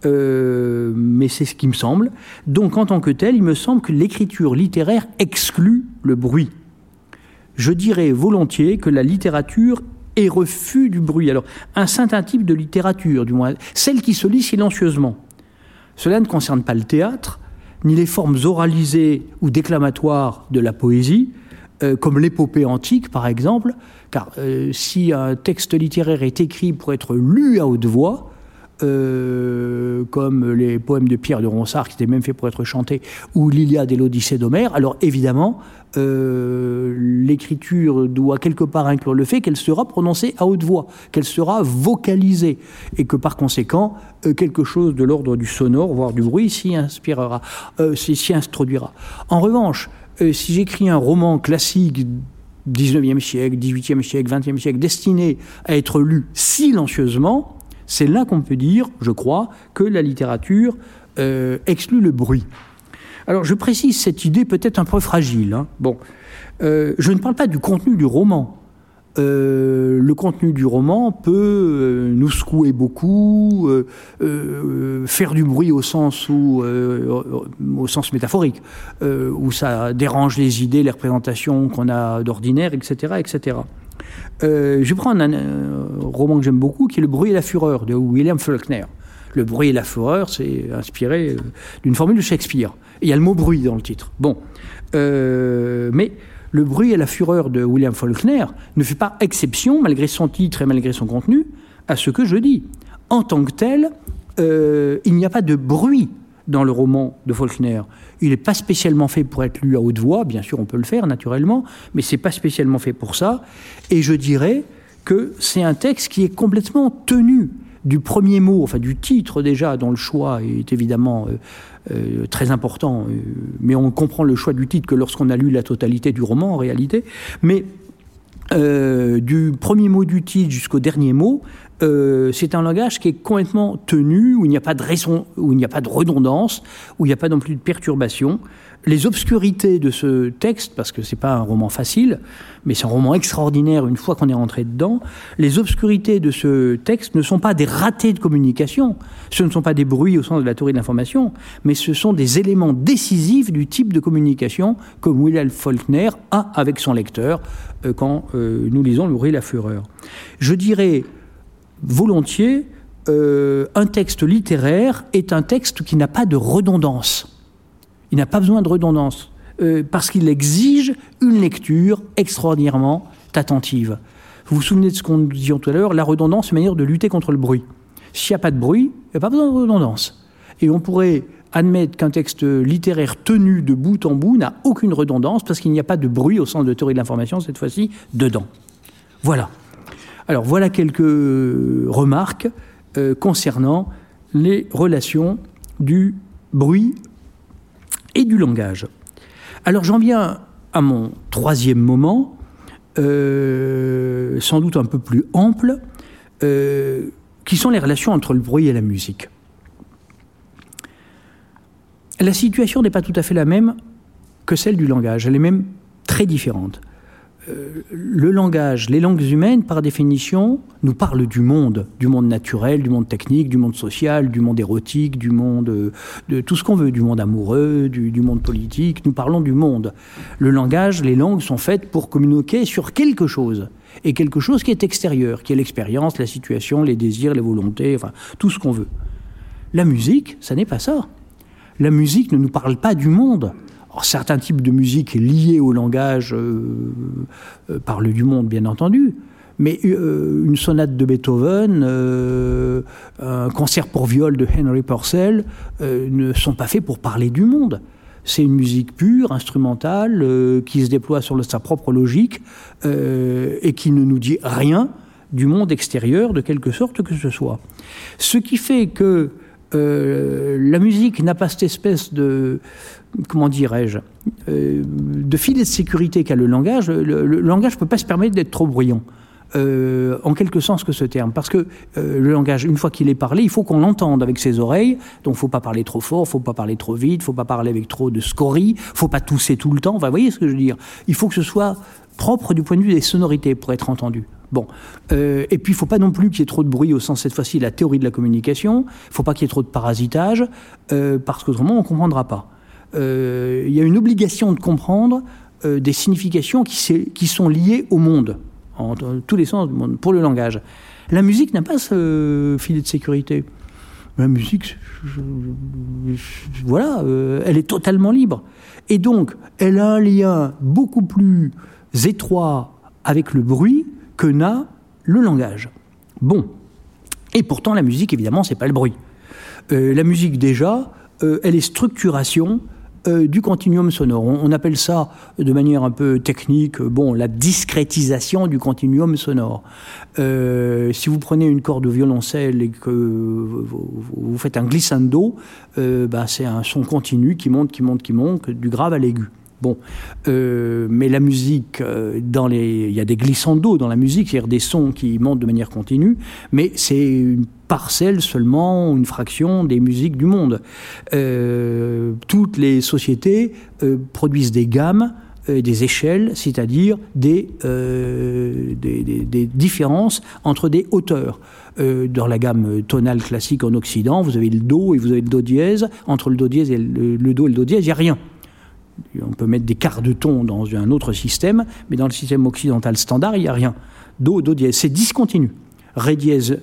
euh, mais c'est ce qui me semble. Donc en tant que tel, il me semble que l'écriture littéraire exclut le bruit. Je dirais volontiers que la littérature est refus du bruit. Alors un certain type de littérature, du moins celle qui se lit silencieusement. Cela ne concerne pas le théâtre, ni les formes oralisées ou déclamatoires de la poésie, euh, comme l'épopée antique par exemple, car euh, si un texte littéraire est écrit pour être lu à haute voix, euh, comme les poèmes de Pierre de Ronsard, qui étaient même faits pour être chantés, ou l'Iliade et l'Odyssée d'Homère, alors évidemment, l'écriture doit quelque part inclure le fait qu'elle sera prononcée à haute voix, qu'elle sera vocalisée, et que par conséquent, quelque chose de l'ordre du sonore, voire du bruit, s'y inspirera, s'y introduira. En revanche, euh, si j'écris un roman classique 19e siècle, 18e siècle, 20e siècle, destiné à être lu silencieusement, c'est là qu'on peut dire, je crois, que la littérature euh, exclut le bruit. Alors je précise cette idée peut-être un peu fragile. Hein. Bon, euh, je ne parle pas du contenu du roman. Euh, le contenu du roman peut euh, nous secouer beaucoup, faire du bruit au sens au sens métaphorique, où ça dérange les idées, les représentations qu'on a d'ordinaire, etc., etc. je prendre un, roman que j'aime beaucoup, qui est Le bruit et la fureur de William Faulkner. Le bruit et la fureur, c'est inspiré d'une formule de Shakespeare. Il y a le mot bruit dans le titre. Bon, mais le bruit et la fureur de William Faulkner ne fait pas exception, malgré son titre et malgré son contenu, à ce que je dis. En tant que tel, euh, il n'y a pas de bruit dans le roman de Faulkner. Il n'est pas spécialement fait pour être lu à haute voix, bien sûr on peut le faire naturellement, mais c'est pas spécialement fait pour ça. Et je dirais que c'est un texte qui est complètement tenu du premier mot, enfin du titre déjà, dont le choix est évidemment très important, mais on comprend le choix du titre que lorsqu'on a lu la totalité du roman en réalité. Mais du premier mot du titre jusqu'au dernier mot, c'est un langage qui est complètement tenu, où il n'y a pas de raison, où il n'y a pas de redondance, où il n'y a pas non plus de perturbation les obscurités de ce texte, parce que c'est pas un roman facile, mais c'est un roman extraordinaire une fois qu'on est rentré dedans, les obscurités de ce texte ne sont pas des ratés de communication, ce ne sont pas des bruits au sens de la théorie de l'information, mais ce sont des éléments décisifs du type de communication que Wilhelm Faulkner a avec son lecteur euh, quand euh, nous lisons Le bruit la fureur. Je dirais volontiers, euh, un texte littéraire est un texte qui n'a pas de redondance. Il n'a pas besoin de redondance, euh, parce qu'il exige une lecture extraordinairement attentive. Vous vous souvenez de ce qu'on disait tout à l'heure, la redondance, c'est une manière de lutter contre le bruit. S'il n'y a pas de bruit, il n'y a pas besoin de redondance. Et on pourrait admettre qu'un texte littéraire tenu de bout en bout n'a aucune redondance parce qu'il n'y a pas de bruit au sens de théorie de l'information, cette fois-ci, dedans. Voilà. Alors voilà quelques remarques euh, concernant les relations du bruit et du langage. Alors j'en viens à mon troisième moment, euh, sans doute un peu plus ample, euh, qui sont les relations entre le bruit et la musique. La situation n'est pas tout à fait la même que celle du langage, elle est même très différente. Euh, le langage, les langues humaines, par définition, nous parlent du monde, du monde naturel, du monde technique, du monde social, du monde érotique, du monde euh, de tout ce qu'on veut, du monde amoureux, du, du, monde politique. Nous parlons du monde. Le langage, les langues sont faites pour communiquer sur quelque chose. Et quelque chose qui est extérieur, qui est l'expérience, la situation, les désirs, les volontés, enfin, tout ce qu'on veut. La musique, ça n'est pas ça. La musique ne nous parle pas du monde certains types de musique liés au langage euh, euh, parlent du monde, bien entendu. Mais euh, une sonate de Beethoven, un concert pour viol de Henry Purcell ne sont pas faits pour parler du monde. C'est une musique pure, instrumentale, qui se déploie sur sa propre logique et qui ne nous dit rien du monde extérieur de quelque sorte que ce soit. Ce qui fait que la musique n'a pas cette espèce de, comment dirais-je, euh, de filet de sécurité qu'a le langage, le, langage ne peut pas se permettre d'être trop bruyant. Euh, en quelque sens que ce terme. Parce que euh, le langage, une fois qu'il est parlé, il faut qu'on l'entende avec ses oreilles. Donc, faut pas parler trop fort, faut pas parler trop vite, faut pas parler avec trop de scories, faut pas tousser tout le temps. Enfin, vous voyez ce que je veux dire? Il faut que ce soit propre du point de vue des sonorités pour être entendu. Bon, et puis il faut pas non plus qu'il y ait trop de bruit au sens cette fois-ci de la théorie de la communication. Il faut pas qu'il y ait trop de parasitage, parce qu'autrement on comprendra pas. Euh, il y a une obligation de comprendre euh, des significations qui, sont liées au monde, en, tous les sens du monde, pour le langage. La musique n'a pas ce filet de sécurité. La musique, voilà, euh, elle est totalement libre. Et donc, elle a un lien beaucoup plus étroit avec le bruit que n'a le langage. Bon. Et pourtant, la musique, évidemment, c'est pas le bruit. la musique, déjà, elle est structuration euh, du continuum sonore. On, appelle ça de manière un peu technique, euh, bon, la discrétisation du continuum sonore. Euh, si vous prenez une corde de violoncelle et que vous, faites un glissando, bah, c'est un son continu qui monte, qui monte, qui monte, du grave à l'aigu. Bon, euh, mais la musique, euh, il y a des glissandos dans la musique, c'est-à-dire des sons qui montent de manière continue, mais c'est une parcelle seulement, une fraction des musiques du monde. Euh, toutes les sociétés produisent des gammes des échelles, c'est-à-dire des, différences entre des hauteurs. dans la gamme tonale classique en Occident, vous avez le Do et vous avez le Do dièse. Entre le Do dièse et le, le Do et le Do dièse, il n'y a rien. On peut mettre des quarts de ton dans un autre système, mais dans le système occidental standard, il n'y a rien. Do, do dièse, c'est discontinu. Ré dièse,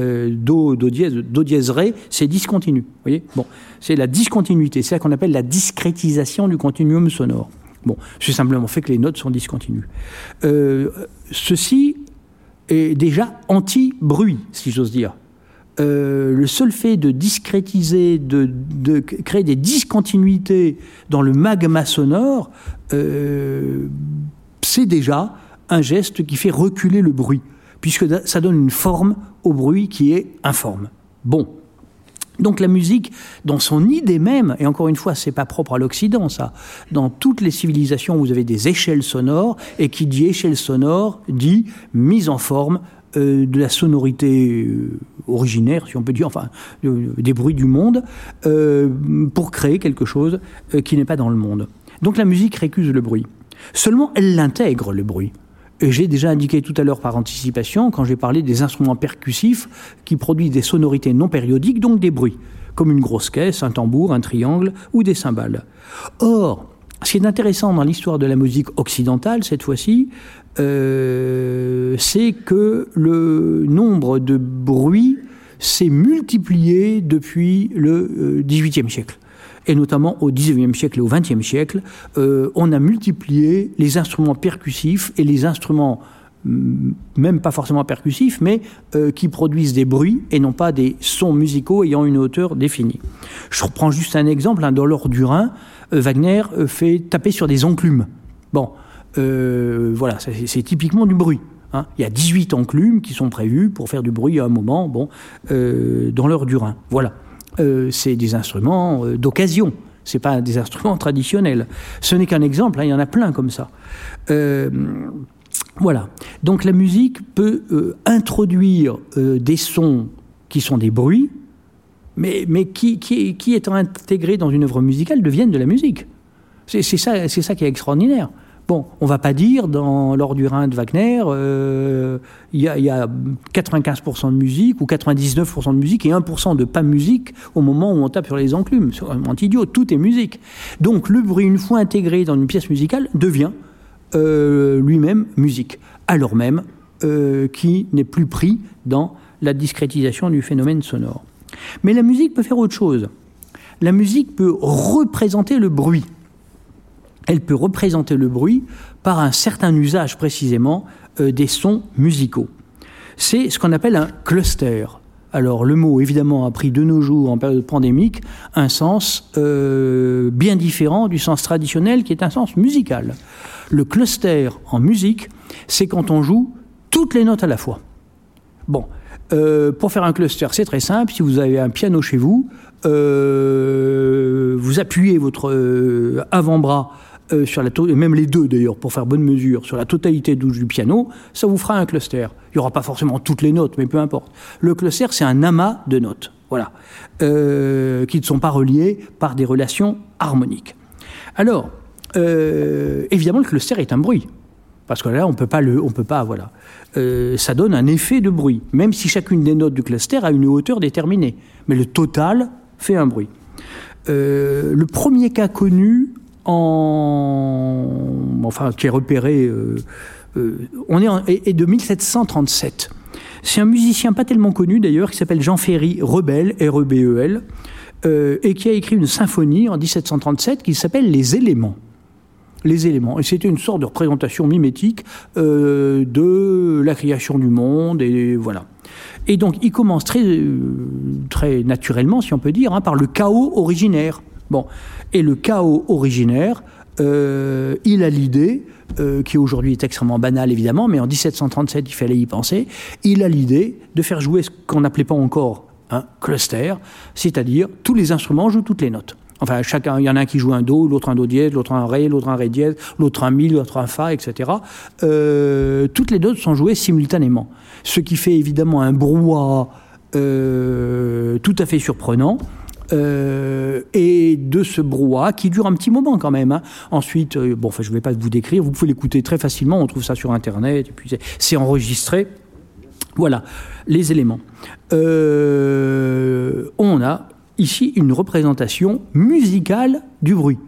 euh, do, do dièse, do dièse, ré, c'est discontinu. Vous voyez? Bon, c'est la discontinuité, c'est ça qu'on appelle la discrétisation du continuum sonore. Bon, c'est simplement fait que les notes sont discontinues. Euh, ceci est déjà anti-bruit, si j'ose dire. Euh, le seul fait de discrétiser, de, créer des discontinuités dans le magma sonore, euh, c'est déjà un geste qui fait reculer le bruit, puisque ça donne une forme au bruit qui est informe. Bon. Donc la musique, dans son idée même, et encore une fois, c'est pas propre à l'Occident, ça. Dans toutes les civilisations, vous avez des échelles sonores, et qui dit échelle sonore dit mise en forme euh, de la sonorité euh, originaire, si on peut dire, enfin, des bruits du monde, euh, pour créer quelque chose qui n'est pas dans le monde. Donc la musique récuse le bruit. Seulement, elle l'intègre, le bruit. Et j'ai déjà indiqué tout à l'heure par anticipation, quand j'ai parlé des instruments percussifs qui produisent des sonorités non périodiques, donc des bruits, comme une grosse caisse, un tambour, un triangle ou des cymbales. Or, ce qui est intéressant dans l'histoire de la musique occidentale, cette fois-ci, euh, c'est que le nombre de bruits s'est multiplié depuis le XVIIIe euh, siècle et notamment au XIXe siècle et au XXe siècle, euh, on a multiplié les instruments percussifs et les instruments mm, même pas forcément percussifs, mais qui produisent des bruits et non pas des sons musicaux ayant une hauteur définie. Je reprends juste un exemple. Hein, dans l'or du Rhin, Wagner fait taper sur des enclumes. Bon, voilà, c'est typiquement du bruit. Hein. Il y a 18 enclumes qui sont prévues pour faire du bruit à un moment, bon, dans l'heure du Rhin. Voilà. Euh, c'est des instruments euh, d'occasion. Ce pas des instruments traditionnels. Ce n'est qu'un exemple, hein, il y en a plein comme ça. Euh, voilà. Donc la musique peut introduire des sons qui sont des bruits, mais, mais qui, qui, qui, étant intégrés dans une œuvre musicale, deviennent de la musique. C'est ça, ça qui est extraordinaire. Bon, on va pas dire dans l'or du Rhin de Wagner, euh, il y, a 95% de musique ou 99% de musique et 1% de pas musique au moment où on tape sur les enclumes. C'est vraiment idiot, tout est musique. Donc le bruit, une fois intégré dans une pièce musicale, devient euh, lui-même musique, alors même euh, qui n'est plus pris dans la discrétisation du phénomène sonore. Mais la musique peut faire autre chose. La musique peut représenter le bruit elle peut représenter le bruit par un certain usage précisément euh, des sons musicaux. C'est ce qu'on appelle un cluster. Alors le mot évidemment a pris de nos jours en période pandémique un sens euh, bien différent du sens traditionnel qui est un sens musical. Le cluster en musique, c'est quand on joue toutes les notes à la fois. Bon, euh, pour faire un cluster, c'est très simple. Si vous avez un piano chez vous, vous appuyez votre avant-bras euh, sur la même les deux d'ailleurs, pour faire bonne mesure, sur la totalité du piano, ça vous fera un cluster. Il n'y aura pas forcément toutes les notes, mais peu importe. Le cluster, c'est un amas de notes, voilà, euh, qui ne sont pas reliées par des relations harmoniques. Alors, euh, évidemment, le cluster est un bruit. Parce que là, on peut pas le, on peut pas, voilà. ça donne un effet de bruit, même si chacune des notes du cluster a une hauteur déterminée. Mais le total fait un bruit. le premier cas connu en, enfin, qui est repéré, euh, euh, on est, en, de 1737. C'est un musicien pas tellement connu d'ailleurs qui s'appelle Jean Ferry Rebel, R-E-B-E-L, euh, et qui a écrit une symphonie en 1737 qui s'appelle Les éléments. Les éléments. Et c'était une sorte de représentation mimétique de la création du monde, et voilà. Et donc il commence très, très naturellement, si on peut dire, hein, par le chaos originaire. Bon, et le chaos originaire, euh, il a l'idée, euh, qui aujourd'hui est extrêmement banale évidemment, mais en 1737 il fallait y penser, il a l'idée de faire jouer ce qu'on n'appelait pas encore un cluster, c'est-à-dire tous les instruments jouent toutes les notes. Enfin, chacun, il y en a un qui joue un do, l'autre un do dièse, l'autre un ré, l'autre un ré dièse, l'autre un mi, l'autre un fa, etc. Euh, toutes les notes sont jouées simultanément, ce qui fait évidemment un brouhaha tout à fait surprenant. Euh, et de ce brouhaha qui dure un petit moment quand même. Hein. Ensuite, euh, bon, enfin, je ne vais pas vous décrire, vous pouvez l'écouter très facilement, on trouve ça sur Internet, c'est enregistré. Voilà, les éléments. Euh, on a ici une représentation musicale du bruit.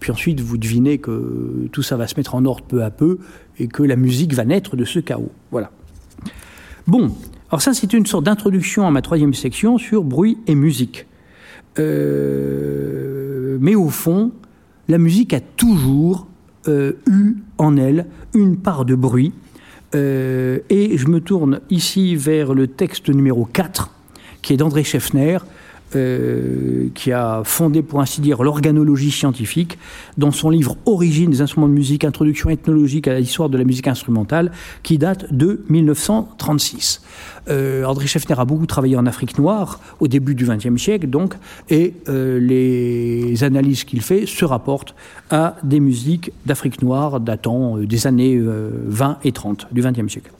Puis ensuite, vous devinez que tout ça va se mettre en ordre peu à peu et que la musique va naître de ce chaos. Voilà. Bon, alors ça, c'est une sorte d'introduction à ma troisième section sur bruit et musique. Euh, mais au fond, la musique a toujours euh, eu en elle une part de bruit. Euh, et je me tourne ici vers le texte numéro 4, qui est d'André Scheffner, euh, qui a fondé, pour ainsi dire, l'organologie scientifique, dans son livre Origine des instruments de musique, introduction ethnologique à l'histoire de la musique instrumentale, qui date de 1936. Euh, André Scheffner a beaucoup travaillé en Afrique noire au début du XXe siècle, donc, et euh, les analyses qu'il fait se rapportent à des musiques d'Afrique noire datant des années 20 et 30 du XXe siècle.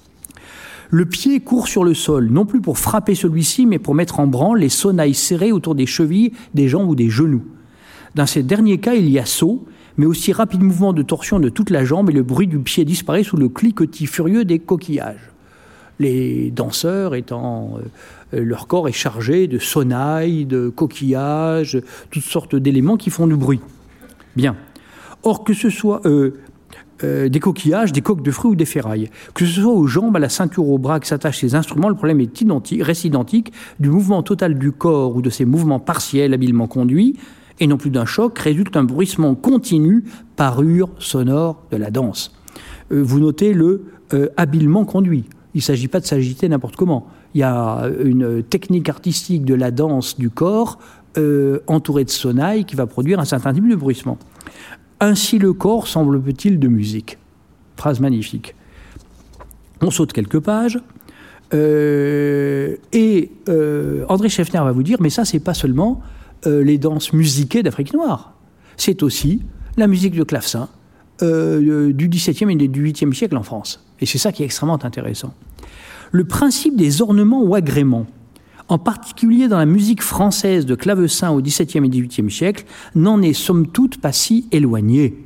Le pied court sur le sol, non plus pour frapper celui-ci, mais pour mettre en branle les sonnailles serrées autour des chevilles, des jambes ou des genoux. Dans ces derniers cas, il y a saut, mais aussi rapide mouvement de torsion de toute la jambe et le bruit du pied disparaît sous le cliquetis furieux des coquillages. Les danseurs étant. Euh, leur corps est chargé de sonnailles, de coquillages, toutes sortes d'éléments qui font du bruit. Bien. Or, que ce soit. Euh, euh, des coquillages, des coques de fruits ou des ferrailles. Que ce soit aux jambes, à la ceinture, aux bras que s'attachent ces instruments, le problème est identique, reste identique du mouvement total du corps ou de ces mouvements partiels habilement conduits, et non plus d'un choc, résulte un bruissement continu, parure sonore de la danse. Euh, vous notez le euh, habilement conduit. Il ne s'agit pas de s'agiter n'importe comment. Il y a une technique artistique de la danse du corps entourée de sonnailles qui va produire un certain type de bruissement. Ainsi le corps semble-t-il de musique. Phrase magnifique. On saute quelques pages. Euh, et euh, André Scheffner va vous dire, mais ça, c'est pas seulement euh, les danses musiquées d'Afrique noire, c'est aussi la musique de clavecin du XVIIe et du XVIIIe siècle en France. Et c'est ça qui est extrêmement intéressant. Le principe des ornements ou agréments en particulier dans la musique française de clavecin au XVIIe et XVIIIe siècle, n'en est somme toute pas si éloigné.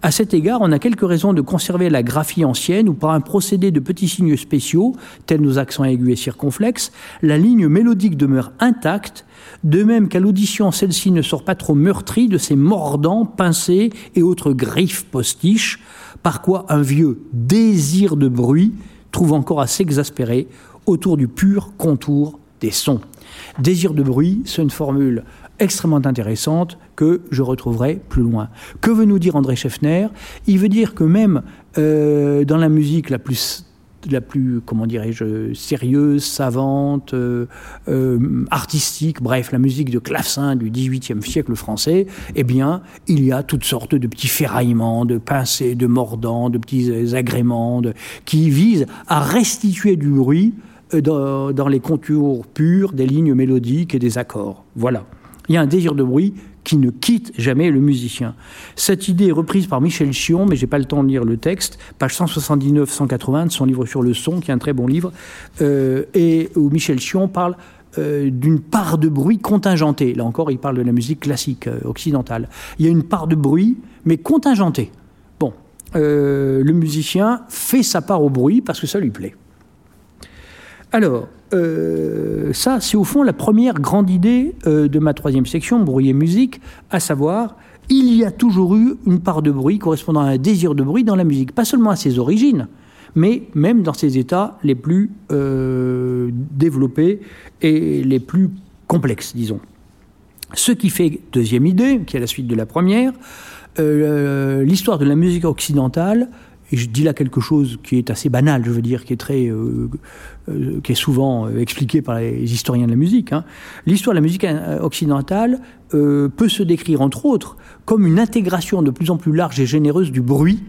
À cet égard, on a quelques raisons de conserver la graphie ancienne où par un procédé de petits signes spéciaux, tels nos accents aigus et circonflexes, la ligne mélodique demeure intacte, de même qu'à l'audition, celle-ci ne sort pas trop meurtrie de ses mordants, pincés et autres griffes postiches, par quoi un vieux désir de bruit trouve encore à s'exaspérer autour du pur contour des sons. Désir de bruit, c'est une formule extrêmement intéressante que je retrouverai plus loin. Que veut nous dire André Scheffner Il veut dire que même euh, dans la musique la plus la plus, comment dirais-je, sérieuse, savante, euh, euh, artistique, bref, la musique de clavecin du XVIIIe siècle français, eh bien, il y a toutes sortes de petits ferraillements, de pincées, de mordants, de petits agréments, qui visent à restituer du bruit euh, dans, les contours purs des lignes mélodiques et des accords. Voilà. Il y a un désir de bruit qui ne quitte jamais le musicien. Cette idée est reprise par Michel Chion, mais j'ai pas le temps de lire le texte, page 179-180 de son livre sur le son, qui est un très bon livre, euh, et où Michel Chion parle euh, d'une part de bruit contingentée. Là encore, il parle de la musique classique occidentale. Il y a une part de bruit, mais contingentée. Bon, le musicien fait sa part au bruit parce que ça lui plaît. Alors, euh, ça, c'est au fond la première grande idée euh, de ma troisième section, bruit et musique, à savoir, il y a toujours eu une part de bruit correspondant à un désir de bruit dans la musique, pas seulement à ses origines, mais même dans ses états les plus euh, développés et les plus complexes, disons. Ce qui fait, deuxième idée, qui est la suite de la première, l'histoire de la musique occidentale et je dis là quelque chose qui est assez banal, je veux dire, qui est très, euh, euh, qui est souvent euh, expliqué par les historiens de la musique. Hein. L'histoire de la musique occidentale peut se décrire entre autres comme une intégration de plus en plus large et généreuse du bruit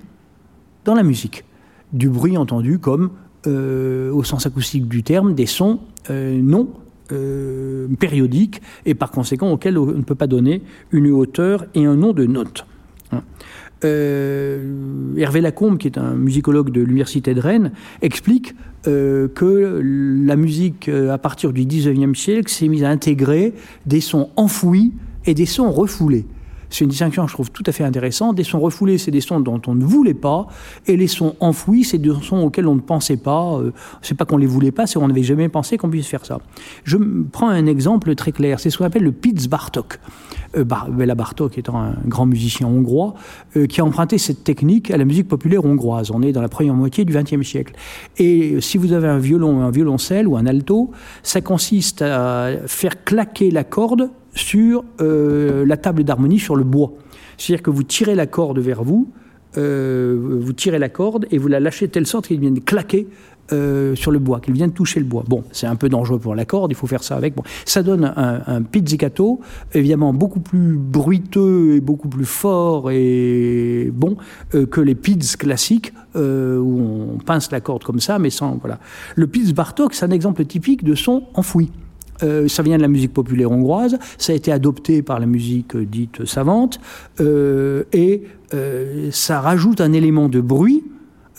dans la musique, du bruit entendu comme, au sens acoustique du terme, des sons non périodiques et par conséquent auxquels on ne peut pas donner une hauteur et un nom de note. Hein. Euh, Hervé Lacombe, qui est un musicologue de l'Université de Rennes, explique euh, que la musique, euh, à partir du 19e siècle, s'est mise à intégrer des sons enfouis et des sons refoulés. C'est une distinction que je trouve tout à fait intéressante. Des sons refoulés, c'est des sons dont on ne voulait pas, et les sons enfouis, c'est des sons auxquels on ne pensait pas. Euh, c'est pas qu'on les voulait pas, c'est qu'on n'avait jamais pensé qu'on puisse faire ça. Je prends un exemple très clair. C'est ce qu'on appelle le Pitz Bartok. Euh, Bartok étant un grand musicien hongrois, euh, qui a emprunté cette technique à la musique populaire hongroise. On est dans la première moitié du XXe siècle. Et si vous avez un violon, un violoncelle ou un alto, ça consiste à faire claquer la corde sur euh, la table d'harmonie, sur le bois. C'est-à-dire que vous tirez la corde vers vous, vous tirez la corde et vous la lâchez de telle sorte qu'elle vienne claquer euh, sur le bois, qu'il vienne toucher le bois. Bon, c'est un peu dangereux pour la corde, il faut faire ça avec. Bon, ça donne un, pizzicato, évidemment beaucoup plus bruiteux et beaucoup plus fort et bon euh, que les pizz classiques euh, où on pince la corde comme ça, mais sans voilà. Le pizz Bartok, c'est un exemple typique de son enfoui. Ça vient de la musique populaire hongroise, ça a été adopté par la musique dite savante, et ça rajoute un élément de bruit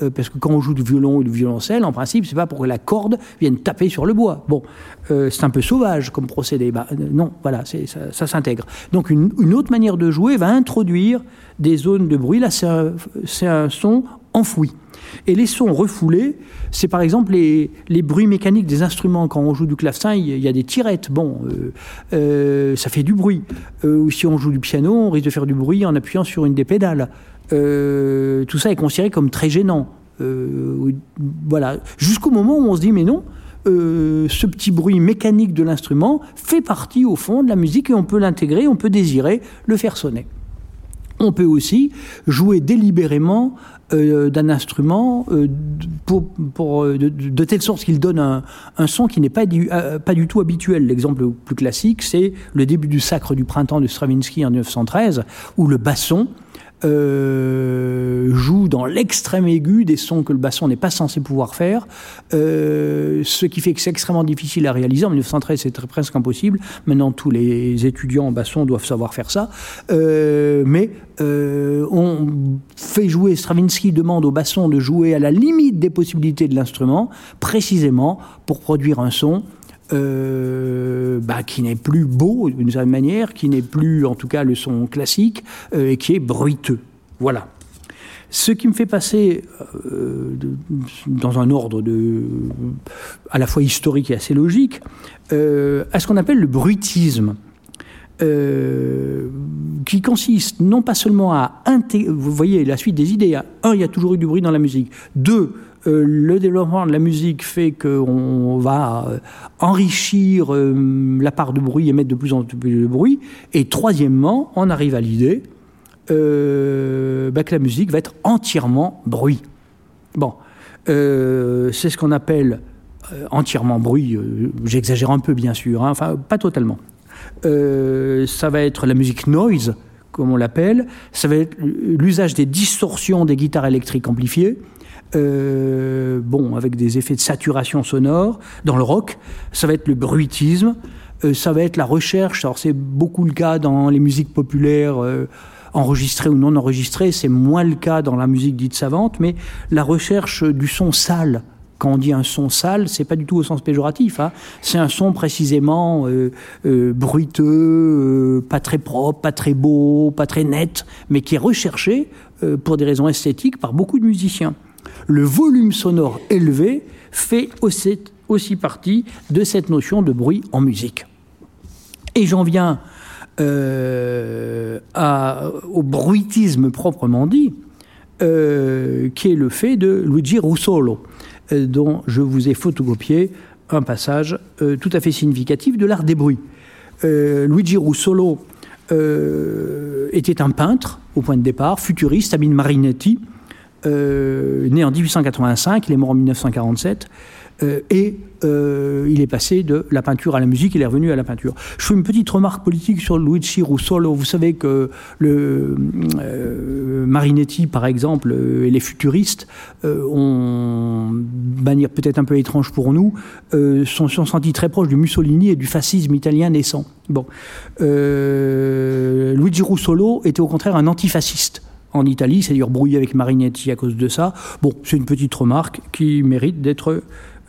euh, parce que quand on joue du violon ou du violoncelle, en principe, c'est pas pour que la corde vienne taper sur le bois. Bon, euh, c'est un peu sauvage comme procédé. Bah, euh, non, voilà, ça, s'intègre. Donc une, autre manière de jouer va introduire des zones de bruit. Là, c'est un, son enfoui. Et les sons refoulés, c'est par exemple les, les, bruits mécaniques des instruments. Quand on joue du clavecin, il y a des tirettes. Bon, euh, euh, ça fait du bruit. Euh, ou si on joue du piano, on risque de faire du bruit en appuyant sur une des pédales. Tout ça est considéré comme très gênant. Voilà, jusqu'au moment où on se dit mais non, ce petit bruit mécanique de l'instrument fait partie au fond de la musique et on peut l'intégrer, on peut désirer le faire sonner. On peut aussi jouer délibérément euh, d'un instrument euh, pour, pour, de, de, telle sorte qu'il donne un, un, son qui n'est pas, pas du tout habituel. L'exemple le plus classique, c'est le début du Sacre du printemps de Stravinsky en 1913, où le basson euh, joue dans l'extrême aigu des sons que le basson n'est pas censé pouvoir faire, euh, ce qui fait que c'est extrêmement difficile à réaliser. En 1913, c'est presque impossible. Maintenant, tous les étudiants en basson doivent savoir faire ça. Euh, mais on fait jouer, Stravinsky demande au basson de jouer à la limite des possibilités de l'instrument, précisément pour produire un son euh, bah, qui n'est plus beau d'une certaine manière, qui n'est plus en tout cas le son classique, euh, et qui est bruiteux. Voilà. Ce qui me fait passer euh, dans un ordre de, à la fois historique et assez logique euh, à ce qu'on appelle le bruitisme. Qui consiste non pas seulement à vous voyez la suite des idées, un, il y a toujours eu du bruit dans la musique, deux, euh, le développement de la musique fait qu'on va euh, enrichir euh, la part de bruit et mettre de plus en plus de bruit. Et troisièmement, on arrive à l'idée bah, que la musique va être entièrement bruit. Bon, c'est ce qu'on appelle entièrement bruit. J'exagère un peu, bien sûr, hein, enfin pas totalement. ça va être la musique noise, comme on l'appelle. Ça va être l'usage des distorsions des guitares électriques amplifiées euh, bon, avec des effets de saturation sonore. Dans le rock, ça va être le bruitisme, euh, ça va être la recherche. Alors c'est beaucoup le cas dans les musiques populaires. Euh, enregistrées ou non enregistrées, c'est moins le cas dans la musique dite savante, mais la recherche du son sale, quand on dit un son sale, c'est pas du tout au sens péjoratif. Hein. C'est un son précisément bruiteux, pas très propre, pas très beau, pas très net, mais qui est recherché pour des raisons esthétiques par beaucoup de musiciens le volume sonore élevé fait aussi, partie de cette notion de bruit en musique. Et j'en viens euh, au bruitisme proprement dit, euh, qui est le fait de Luigi Russolo, euh, dont je vous ai photocopié un passage tout à fait significatif de l'art des bruits. Luigi Russolo était un peintre au point de départ, futuriste, Sabine Marinetti, né en 1885, il est mort en 1947, euh, et euh, il est passé de la peinture à la musique, il est revenu à la peinture. Je fais une petite remarque politique sur Luigi Russolo. Vous savez que euh, Marinetti, par exemple, euh, et les futuristes euh, ont, de manière peut-être un peu étrange pour nous, sont, sont sentis très proches du Mussolini et du fascisme italien naissant. Bon, Luigi Russolo était au contraire un antifasciste en Italie, c'est-à-dire brouillé avec Marinetti à cause de ça. Bon, c'est une petite remarque qui mérite d'être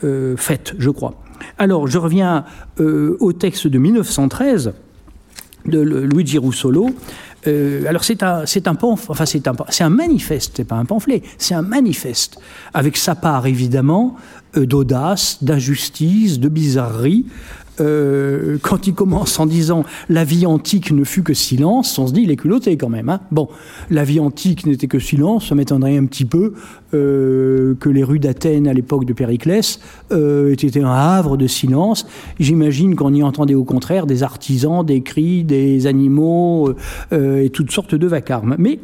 euh, faite, je crois. Alors, je reviens euh, au texte de 1913 de Luigi Russolo. Euh, alors c'est un, c'est un enfin c'est un, c'est un manifeste, c'est pas un pamphlet, c'est un manifeste avec sa part évidemment d'audace, d'injustice, de bizarrerie, euh, quand il commence en disant la vie antique ne fut que silence, on se dit il est culotté quand même. Hein bon, la vie antique n'était que silence, ça m'étonnerait un petit peu euh, que les rues d'Athènes à l'époque de Périclès euh, étaient un havre de silence. J'imagine qu'on y entendait au contraire des artisans, des cris, des animaux euh, et toutes sortes de vacarmes. Mais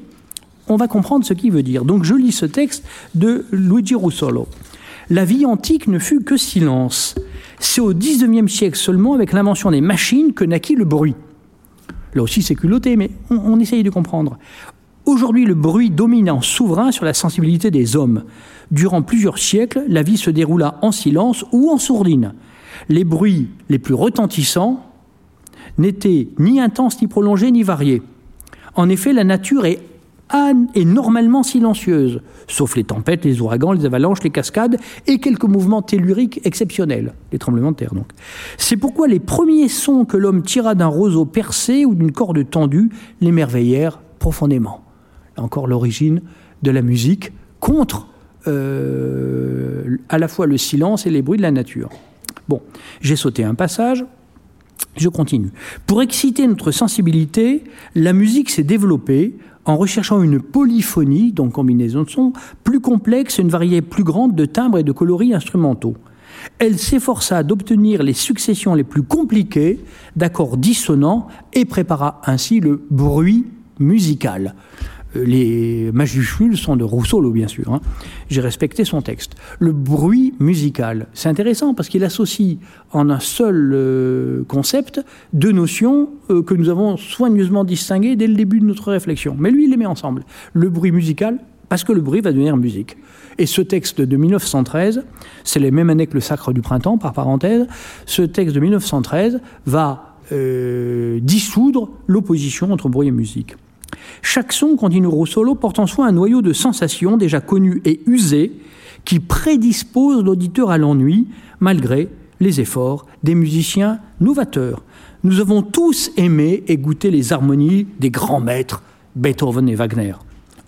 on va comprendre ce qu'il veut dire. Donc je lis ce texte de Luigi Russolo. La vie antique ne fut que silence. C'est au XIXe siècle seulement, avec l'invention des machines, que naquit le bruit. Là aussi, c'est culotté, mais on, essaye de comprendre. Aujourd'hui, le bruit dominant souverain sur la sensibilité des hommes. Durant plusieurs siècles, la vie se déroula en silence ou en sourdine. Les bruits les plus retentissants n'étaient ni intenses, ni prolongés, ni variés. En effet, la nature est, est normalement silencieuse, sauf les tempêtes, les ouragans, les avalanches, les cascades et quelques mouvements telluriques exceptionnels, les tremblements de terre donc. C'est pourquoi les premiers sons que l'homme tira d'un roseau percé ou d'une corde tendue l'émerveillèrent profondément. Là encore l'origine de la musique contre euh, à la fois le silence et les bruits de la nature. Bon, j'ai sauté un passage. Je continue. Pour exciter notre sensibilité, la musique s'est développée en recherchant une polyphonie, donc combinaison de sons, plus complexe, une variété plus grande de timbres et de coloris instrumentaux. Elle s'efforça d'obtenir les successions les plus compliquées d'accords dissonants et prépara ainsi le bruit musical les majuscules sont de Rousseau, bien sûr. Hein. J'ai respecté son texte. Le bruit musical, c'est intéressant parce qu'il associe en un seul euh, concept deux notions euh, que nous avons soigneusement distinguées dès le début de notre réflexion. Mais lui, il les met ensemble. Le bruit musical, parce que le bruit va devenir musique. Et ce texte de 1913, c'est les mêmes années que le Sacre du Printemps, par parenthèse, ce texte de 1913 va euh, dissoudre l'opposition entre bruit et musique. Chaque son, continue Rossolo, porte en soi un noyau de sensations déjà connues et usées qui prédispose l'auditeur à l'ennui, malgré les efforts des musiciens novateurs. Nous avons tous aimé et goûté les harmonies des grands maîtres, Beethoven et Wagner.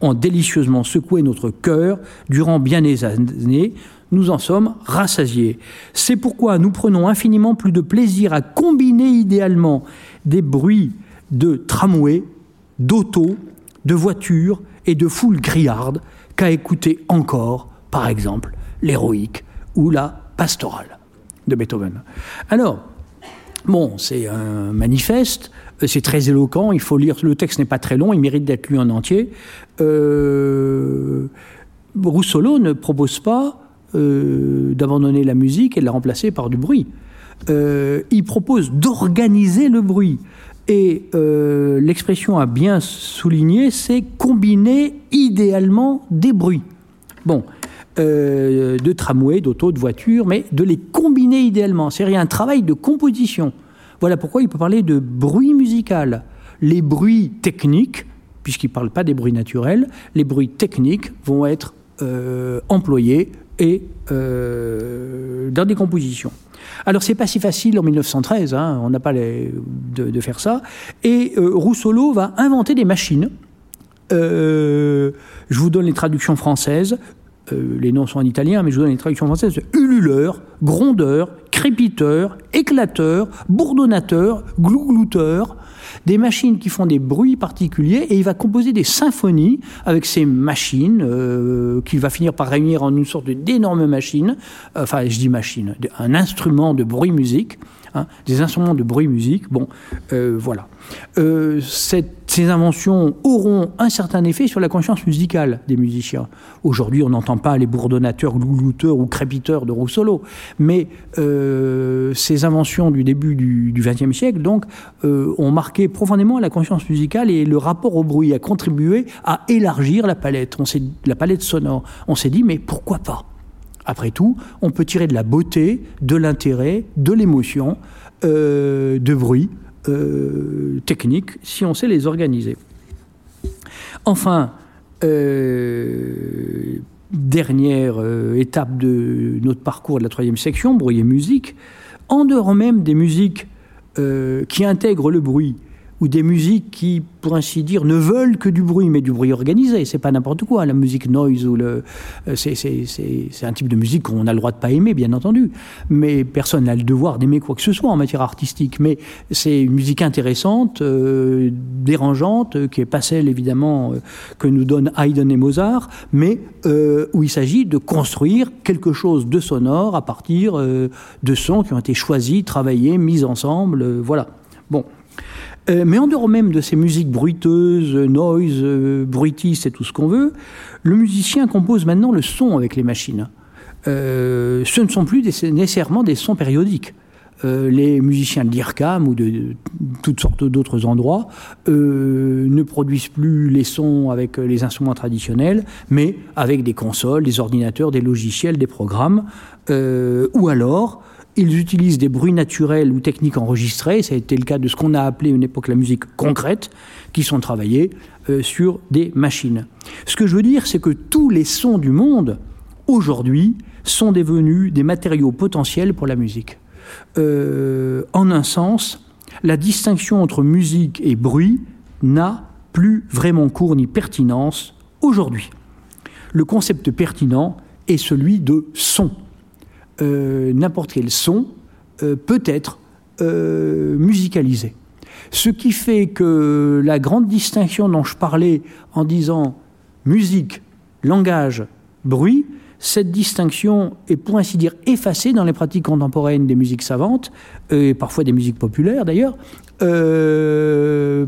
Ont délicieusement secoué notre cœur durant bien des années, nous en sommes rassasiés. C'est pourquoi nous prenons infiniment plus de plaisir à combiner idéalement des bruits de tramway d'auto, de voitures et de foules grillardes qu'à écouter encore, par exemple, l'héroïque ou la pastorale de Beethoven. Alors, bon, c'est un manifeste, c'est très éloquent, il faut lire, le texte n'est pas très long, il mérite d'être lu en entier. Euh, Roussolo ne propose pas euh, d'abandonner la musique et de la remplacer par du bruit. Euh, il propose d'organiser le bruit. Et euh, l'expression à bien souligner, c'est combiner idéalement des bruits. Bon, euh, de tramway, d'auto, de voiture, mais de les combiner idéalement. C'est un travail de composition. Voilà pourquoi il peut parler de bruit musical. Les bruits techniques, puisqu'il ne parle pas des bruits naturels, les bruits techniques vont être euh, employés et dans des compositions. Alors c'est pas si facile en 1913, hein, on n'a pas de, faire ça. Et euh, Roussolo va inventer des machines. Euh, je vous donne les traductions françaises. Euh, les noms sont en italien, mais je vous donne les traductions françaises. Ululeur, grondeur, crépiteur, éclateur, bourdonnateur, glouglouteur, des machines qui font des bruits particuliers et il va composer des symphonies avec ces machines euh, qu'il va finir par réunir en une sorte d'énorme machine, enfin je dis machine, un instrument de bruit musique Hein, des instruments de bruit musique. Bon, euh, voilà. Euh, ces inventions auront un certain effet sur la conscience musicale des musiciens. Aujourd'hui, on n'entend pas les bourdonnateurs, loulouteurs ou crépiteurs de Roussolo, mais euh, ces inventions du début du XXe siècle, donc, ont marqué profondément la conscience musicale et le rapport au bruit a contribué à élargir la palette, on la palette sonore. On s'est dit, mais pourquoi pas? Après tout, on peut tirer de la beauté, de l'intérêt, de l'émotion, euh, de bruit euh, technique, si on sait les organiser. Enfin, euh, dernière étape de notre parcours de la troisième section, bruit et musique, en dehors même des musiques qui intègrent le bruit, ou des musiques qui, pour ainsi dire, ne veulent que du bruit, mais du bruit organisé. C'est pas n'importe quoi. La musique noise ou le, euh, c'est un type de musique qu'on a le droit de pas aimer, bien entendu. Mais personne n'a le devoir d'aimer quoi que ce soit en matière artistique. Mais c'est une musique intéressante, euh, dérangeante, euh, qui est pas celle évidemment que nous donnent Haydn et Mozart, mais où il s'agit de construire quelque chose de sonore à partir de sons qui ont été choisis, travaillés, mis ensemble. voilà. Bon. Euh, mais en dehors même de ces musiques bruiteuses, noise, euh, bruitistes et tout ce qu'on veut, le musicien compose maintenant le son avec les machines. Euh, ce ne sont plus nécessairement des sons périodiques. les musiciens de l'IRCAM ou de, toutes sortes d'autres endroits ne produisent plus les sons avec les instruments traditionnels, mais avec des consoles, des ordinateurs, des logiciels, des programmes, ou alors ils utilisent des bruits naturels ou techniques enregistrées, ça a été le cas de ce qu'on a appelé une époque la musique concrète, qui sont travaillés euh, sur des machines. Ce que je veux dire, c'est que tous les sons du monde, aujourd'hui, sont devenus des matériaux potentiels pour la musique. Euh, en un sens, la distinction entre musique et bruit n'a plus vraiment cours ni pertinence aujourd'hui. Le concept pertinent est celui de son. Euh, n'importe quel son euh, peut être euh, musicalisé. Ce qui fait que la grande distinction dont je parlais en disant musique, langage, bruit, cette distinction est pour ainsi dire effacée dans les pratiques contemporaines des musiques savantes, et parfois des musiques populaires d'ailleurs,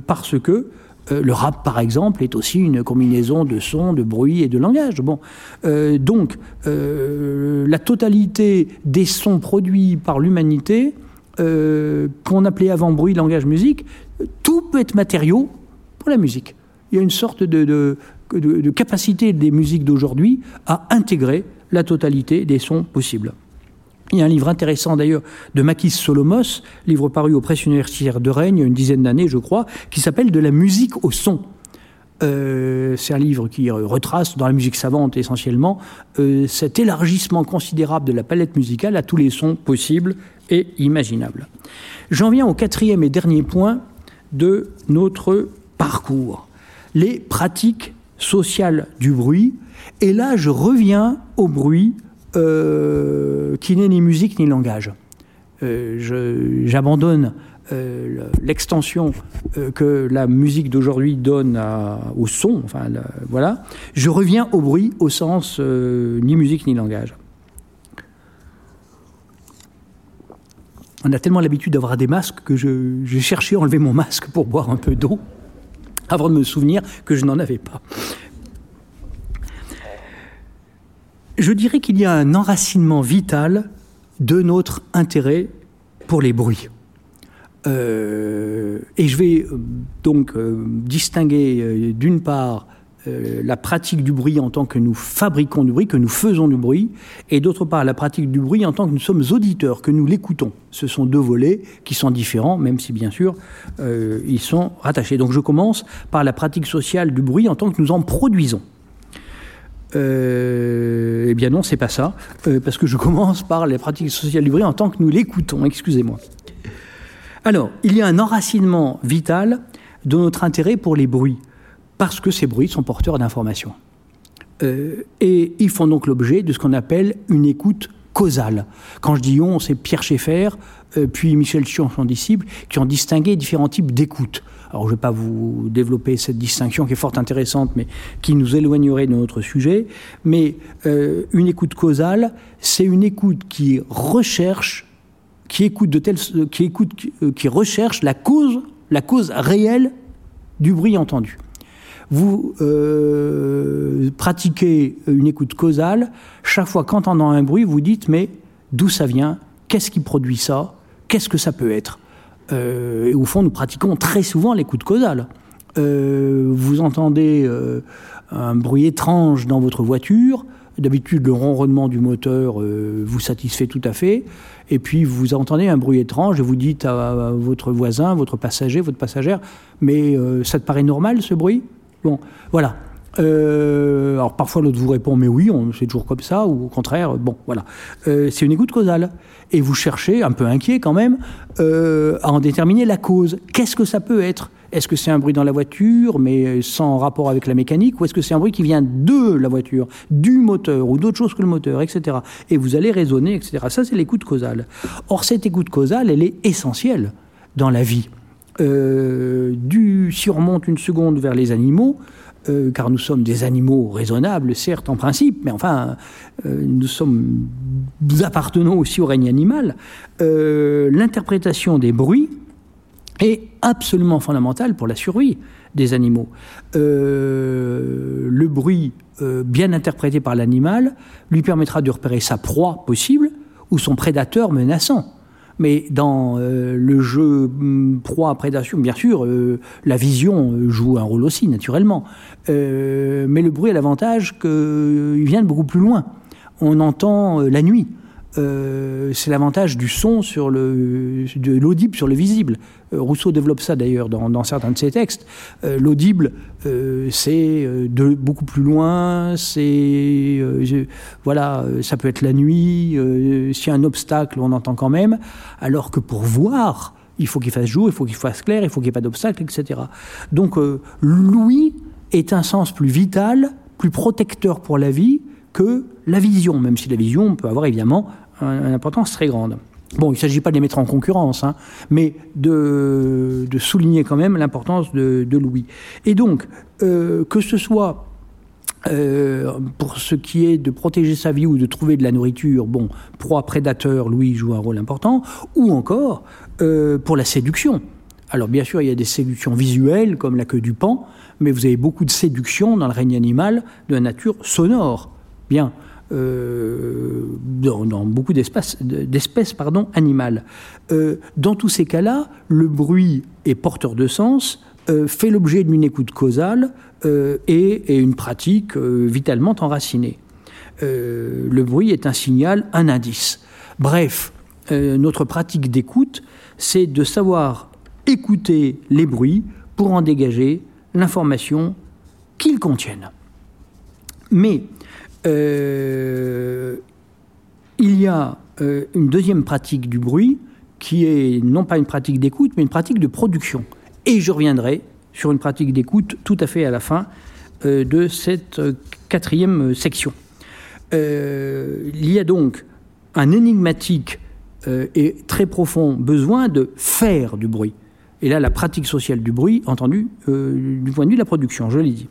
parce que euh, le rap, par exemple, est aussi une combinaison de sons, de bruit et de langage. Bon, euh, donc, euh, la totalité des sons produits par l'humanité, qu'on appelait avant bruit, langage, musique, tout peut être matériau pour la musique. Il y a une sorte de capacité des musiques d'aujourd'hui à intégrer la totalité des sons possibles. Il y a un livre intéressant d'ailleurs de Makis Solomos, livre paru aux presses universitaires de Rennes il y a une dizaine d'années, je crois, qui s'appelle De la musique au son. Euh, c'est un livre qui retrace dans la musique savante essentiellement euh, cet élargissement considérable de la palette musicale à tous les sons possibles et imaginables. J'en viens au quatrième et dernier point de notre parcours, les pratiques sociales du bruit. Et là, je reviens au bruit euh, qui n'est ni musique ni langage. Euh, j'abandonne euh, l'extension que la musique d'aujourd'hui donne au son, enfin voilà. Je reviens au bruit au sens ni musique ni langage. On a tellement l'habitude d'avoir des masques que j'ai cherché à enlever mon masque pour boire un peu d'eau avant de me souvenir que je n'en avais pas. Je dirais qu'il y a un enracinement vital de notre intérêt pour les bruits. Euh, et je vais euh, donc euh, distinguer d'une part la pratique du bruit en tant que nous fabriquons du bruit, que nous faisons du bruit, et d'autre part la pratique du bruit en tant que nous sommes auditeurs, que nous l'écoutons. Ce sont deux volets qui sont différents, même si bien sûr ils sont rattachés. Donc je commence par la pratique sociale du bruit en tant que nous en produisons. Euh, eh bien non, c'est pas ça, euh, parce que je commence par les pratiques sociales du bruit en tant que nous l'écoutons, excusez-moi. Alors, il y a un enracinement vital de notre intérêt pour les bruits, parce que ces bruits sont porteurs d'informations. Euh, et ils font donc l'objet de ce qu'on appelle une écoute causale. Quand je dis on, c'est Pierre Schaeffer, puis Michel Chion, son disciple, qui ont distingué différents types d'écoute. Alors je ne vais pas vous développer cette distinction qui est fort intéressante, mais qui nous éloignerait de notre sujet. Mais euh, une écoute causale, c'est une écoute qui recherche, qui écoute de qui écoute, qui recherche la cause, la cause réelle du bruit entendu. Vous euh, pratiquez une écoute causale, chaque fois qu'entendant un bruit, vous dites mais d'où ça vient? Qu'est-ce qui produit ça? Qu'est-ce que ça peut être? Et au fond, nous pratiquons très souvent l'écoute causale. Euh, vous entendez euh, un bruit étrange dans votre voiture. D'habitude, le ronronnement du moteur vous satisfait tout à fait. Et puis, vous entendez un bruit étrange et vous dites à, votre voisin, votre passager, votre passagère, mais ça te paraît normal ce bruit? Bon, voilà. Alors parfois l'autre vous répond mais oui, c'est toujours comme ça, ou au contraire, bon voilà. c'est une écoute causale et vous cherchez, un peu inquiet quand même, euh, à en déterminer la cause. Qu'est-ce que ça peut être? Est-ce que c'est un bruit dans la voiture, mais sans rapport avec la mécanique, ou est-ce que c'est un bruit qui vient de la voiture, du moteur, ou d'autre chose que le moteur, etc. Et vous allez raisonner, etc. Ça, c'est l'écoute causale. Or, cette écoute causale, elle est essentielle dans la vie. Euh, du, si on remonte une seconde vers les animaux, euh, car nous sommes des animaux raisonnables, certes, en principe, mais enfin, euh, nous, appartenons aussi au règne animal, euh, l'interprétation des bruits est absolument fondamental pour la survie des animaux. Le bruit bien interprété par l'animal lui permettra de repérer sa proie possible ou son prédateur menaçant. Mais dans euh, le jeu hum, proie-prédation, bien sûr, la vision joue un rôle aussi, naturellement. mais le bruit a l'avantage qu'il vient de beaucoup plus loin. On entend la nuit. Euh, c'est l'avantage du son sur le, de l'audible sur le visible. Euh, Rousseau développe ça d'ailleurs dans, certains de ses textes. Euh, l'audible, c'est de beaucoup plus loin. C'est voilà, ça peut être la nuit. S'il y a un obstacle, on entend quand même. Alors que pour voir, il faut qu'il fasse jour, il faut qu'il fasse clair, il faut qu'il n'y ait pas d'obstacle, etc. Donc l'ouïe est un sens plus vital, plus protecteur pour la vie que la vision, même si la vision peut avoir évidemment une importance très grande. Bon, il ne s'agit pas de les mettre en concurrence, hein, mais de, souligner quand même l'importance de, Louis. Et donc, euh, que ce soit euh, pour ce qui est de protéger sa vie ou de trouver de la nourriture, bon, proie prédateur, Louis joue un rôle important, ou encore euh, pour la séduction. Alors bien sûr, il y a des séductions visuelles comme la queue du pan, mais vous avez beaucoup de séductions dans le règne animal de la nature sonore. Bien, euh, dans, beaucoup d'espèces animales. Euh, dans tous ces cas-là, le bruit est porteur de sens, euh, fait l'objet d'une écoute causale et, une pratique vitalement enracinée. le bruit est un signal, un indice. Bref, notre pratique d'écoute, c'est de savoir écouter les bruits pour en dégager l'information qu'ils contiennent. Mais euh, il y a euh, une deuxième pratique du bruit qui est non pas une pratique d'écoute, mais une pratique de production. Et je reviendrai sur une pratique d'écoute tout à fait à la fin euh, de cette quatrième section. il y a donc un énigmatique et très profond besoin de faire du bruit. Et là, la pratique sociale du bruit, entendu du point de vue de la production, je l'ai dit.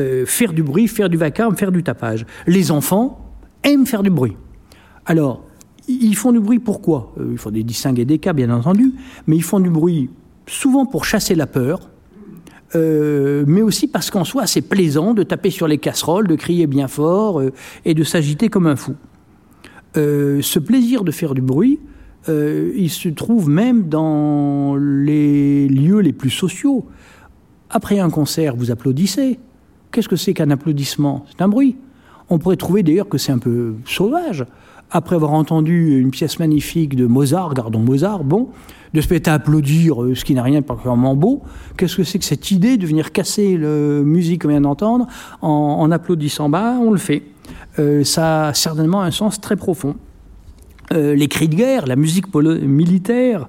Euh, faire du bruit, faire du vacarme, faire du tapage. Les enfants aiment faire du bruit. Alors, ils font du bruit pourquoi? Euh, Il faut des distinguer des cas, bien entendu, mais ils font du bruit souvent pour chasser la peur, euh, mais aussi parce qu'en soi, c'est plaisant de taper sur les casseroles, de crier bien fort et de s'agiter comme un fou. ce plaisir de faire du bruit, il se trouve même dans les lieux les plus sociaux. Après un concert, vous applaudissez. Qu'est-ce que c'est qu'un applaudissement? C'est un bruit. On pourrait trouver d'ailleurs que c'est un peu sauvage. Après avoir entendu une pièce magnifique de Mozart, gardons Mozart, bon, de se mettre à applaudir euh, ce qui n'a rien de particulièrement beau, qu'est-ce que c'est que cette idée de venir casser la musique qu'on vient d'entendre en, applaudissant? Bas On le fait. Euh, ça a certainement un sens très profond. Euh, les cris de guerre, la musique militaire,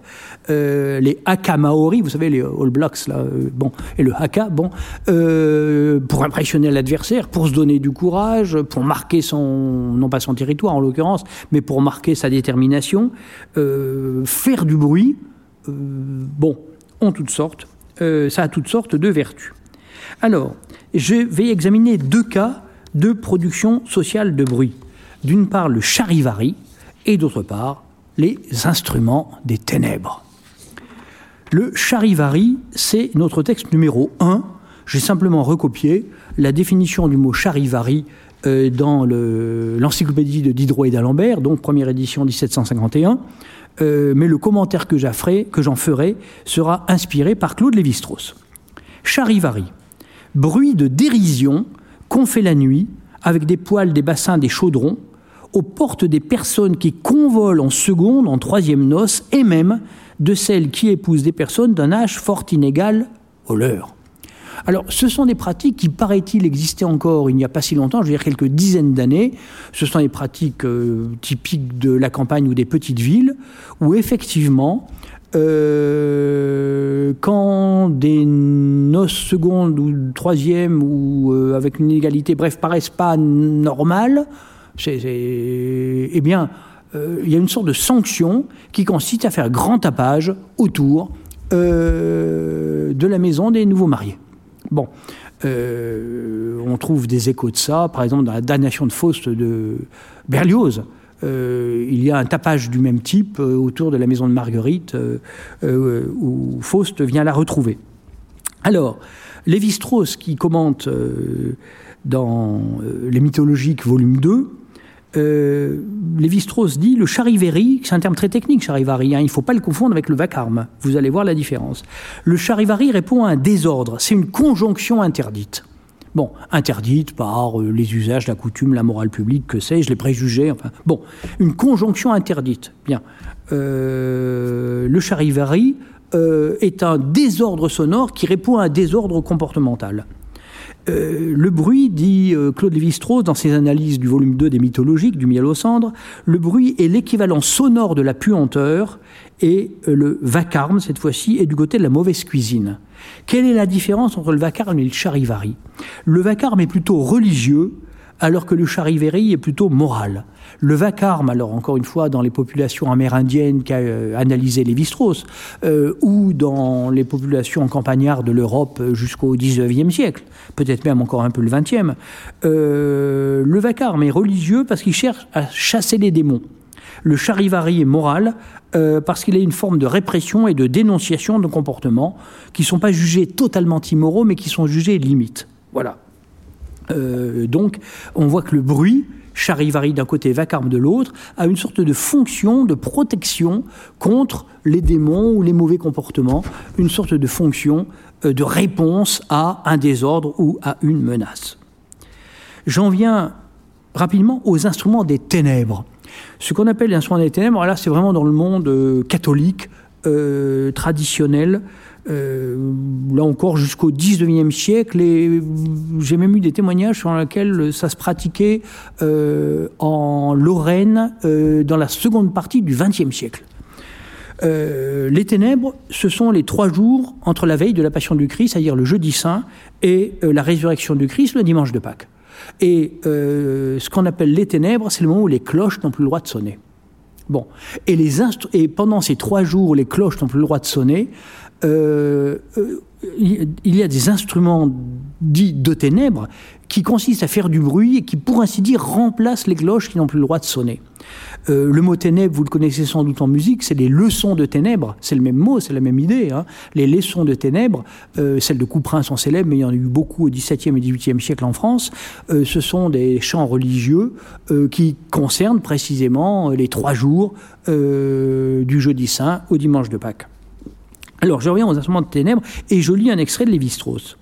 euh, les haka maori, vous savez, les All Blacks, là, euh, bon, et le haka, bon, pour impressionner l'adversaire, pour se donner du courage, pour marquer son, non pas son territoire en l'occurrence, mais pour marquer sa détermination, faire du bruit, bon, en toutes sortes, ça a toutes sortes de vertus. Alors, je vais examiner deux cas de production sociale de bruit. D'une part, le charivari, et d'autre part les instruments des ténèbres. Le charivari, c'est notre texte numéro 1. J'ai simplement recopié la définition du mot charivari euh, dans l'encyclopédie de Diderot et d'Alembert, donc première édition 1751. Euh, mais le commentaire que j'en ferai, ferai, sera inspiré par Claude Lévi-Strauss. Charivari, bruit de dérision qu'on fait la nuit avec des poils des bassins des chaudrons aux portes des personnes qui convolent en seconde, en troisième noce, et même de celles qui épousent des personnes d'un âge fort inégal au leur. Alors, ce sont des pratiques qui, paraît-il, existaient encore il n'y a pas si longtemps, je veux dire quelques dizaines d'années. Ce sont des pratiques euh, typiques de la campagne ou des petites villes, où effectivement, euh, quand des noces secondes ou troisième ou euh, avec une inégalité, bref, paraissent pas normales, eh bien, euh, il y a une sorte de sanction qui consiste à faire grand tapage autour euh, de la maison des nouveaux mariés. Bon, euh, on trouve des échos de ça, par exemple dans la damnation de Faust de Berlioz. il y a un tapage du même type autour de la maison de Marguerite où Faust vient la retrouver. Alors, Lévi-Strauss, qui commente dans Les mythologiques, volume 2, euh, Lévi-Strauss dit le charivari, c'est un terme très technique, charivari, hein, il ne faut pas le confondre avec le vacarme. Vous allez voir la différence. Le charivari répond à un désordre, c'est une conjonction interdite. Bon, interdite par euh, les usages, la coutume, la morale publique, que sais-je, les préjugés, enfin. Bon, une conjonction interdite. Bien. Euh, le charivari est un désordre sonore qui répond à un désordre comportemental. Euh, le bruit, dit euh, Claude Lévi-Strauss dans ses analyses du volume 2 des mythologiques, du miel aux cendres, le bruit est l'équivalent sonore de la puanteur et euh, le vacarme, cette fois-ci, est du côté de la mauvaise cuisine. Quelle est la différence entre le vacarme et le charivari? Le vacarme est plutôt religieux, alors que le charivari est plutôt moral. Le vacarme, alors encore une fois, dans les populations amérindiennes qu'a euh, analysé Lévi-Strauss, euh, ou dans les populations campagnardes de l'Europe jusqu'au XIXe siècle, peut-être même encore un peu le XXe, euh, le vacarme est religieux parce qu'il cherche à chasser les démons. Le charivari est moral parce qu'il a une forme de répression et de dénonciation de comportements qui ne sont pas jugés totalement immoraux, mais qui sont jugés limites. Voilà. Donc, on voit que le bruit, Charivari d'un côté, vacarme de l'autre, a une sorte de fonction de protection contre les démons ou les mauvais comportements, une sorte de fonction euh, de réponse à un désordre ou à une menace. J'en viens rapidement aux instruments des ténèbres. Ce qu'on appelle les instruments des ténèbres, là c'est vraiment dans le monde euh, catholique, euh, traditionnel, euh, là encore jusqu'au 19e siècle, et j'ai même eu des témoignages sur lesquels ça se pratiquait euh, en Lorraine euh, dans la seconde partie du 20e siècle. les ténèbres, ce sont les trois jours entre la veille de la Passion du Christ, c'est-à-dire le jeudi saint, et la résurrection du Christ, le dimanche de Pâques. Et ce qu'on appelle les ténèbres, c'est le moment où les cloches n'ont plus le droit de sonner. Bon. Et, les et pendant ces trois jours où les cloches n'ont plus le droit de sonner, euh, euh, il y a des instruments dits de ténèbres qui consistent à faire du bruit et qui, pour ainsi dire, remplacent les cloches qui n'ont plus le droit de sonner. Euh, le mot ténèbres, vous le connaissez sans doute en musique, c'est les leçons de ténèbres. C'est le même mot, c'est la même idée. Hein. Les leçons de ténèbres, celles de Couperin sont célèbres, mais il y en a eu beaucoup au XVIIe et XVIIIe siècle en France. ce sont des chants religieux qui concernent précisément les trois jours du jeudi saint au dimanche de Pâques. Alors, je reviens aux instruments de ténèbres et je lis un extrait de Lévi-Strauss.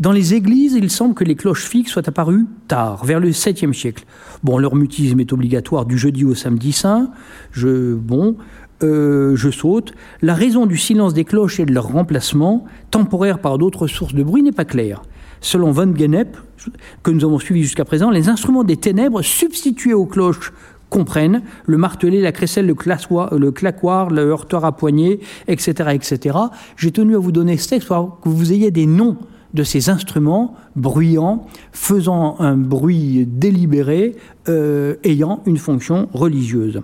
Dans les églises, il semble que les cloches fixes soient apparues tard, vers le 7e siècle. Bon, leur mutisme est obligatoire du jeudi au samedi saint. Je, bon, euh, je saute. La raison du silence des cloches et de leur remplacement, temporaire par d'autres sources de bruit, n'est pas claire. Selon Von Genep, que nous avons suivi jusqu'à présent, les instruments des ténèbres substitués aux cloches comprennent le martelet, la crécelle, le, claquoir, le heurtoir à poignée, etc. etc. J'ai tenu à vous donner ce texte que vous ayez des noms de ces instruments bruyants, faisant un bruit délibéré, euh, ayant une fonction religieuse.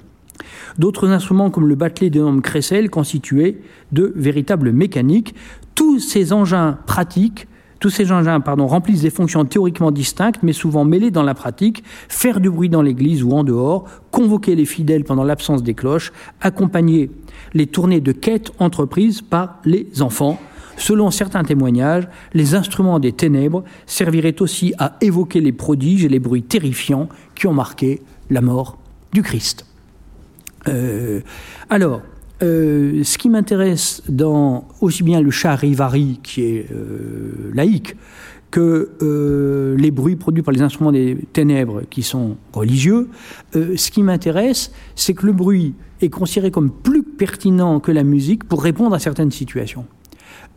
D'autres instruments comme le batelet de nom crécelle constituaient de véritables mécaniques. Tous ces engins pratiques tous ces engins pardon, remplissent des fonctions théoriquement distinctes, mais souvent mêlées dans la pratique, faire du bruit dans l'église ou en dehors, convoquer les fidèles pendant l'absence des cloches, accompagner les tournées de quête entreprises par les enfants. Selon certains témoignages, les instruments des ténèbres serviraient aussi à évoquer les prodiges et les bruits terrifiants qui ont marqué la mort du Christ. Euh, alors, euh, ce qui m'intéresse dans aussi bien le charivari, qui est euh, laïque, que euh, les bruits produits par les instruments des ténèbres, qui sont religieux, ce qui m'intéresse, c'est que le bruit est considéré comme plus pertinent que la musique pour répondre à certaines situations.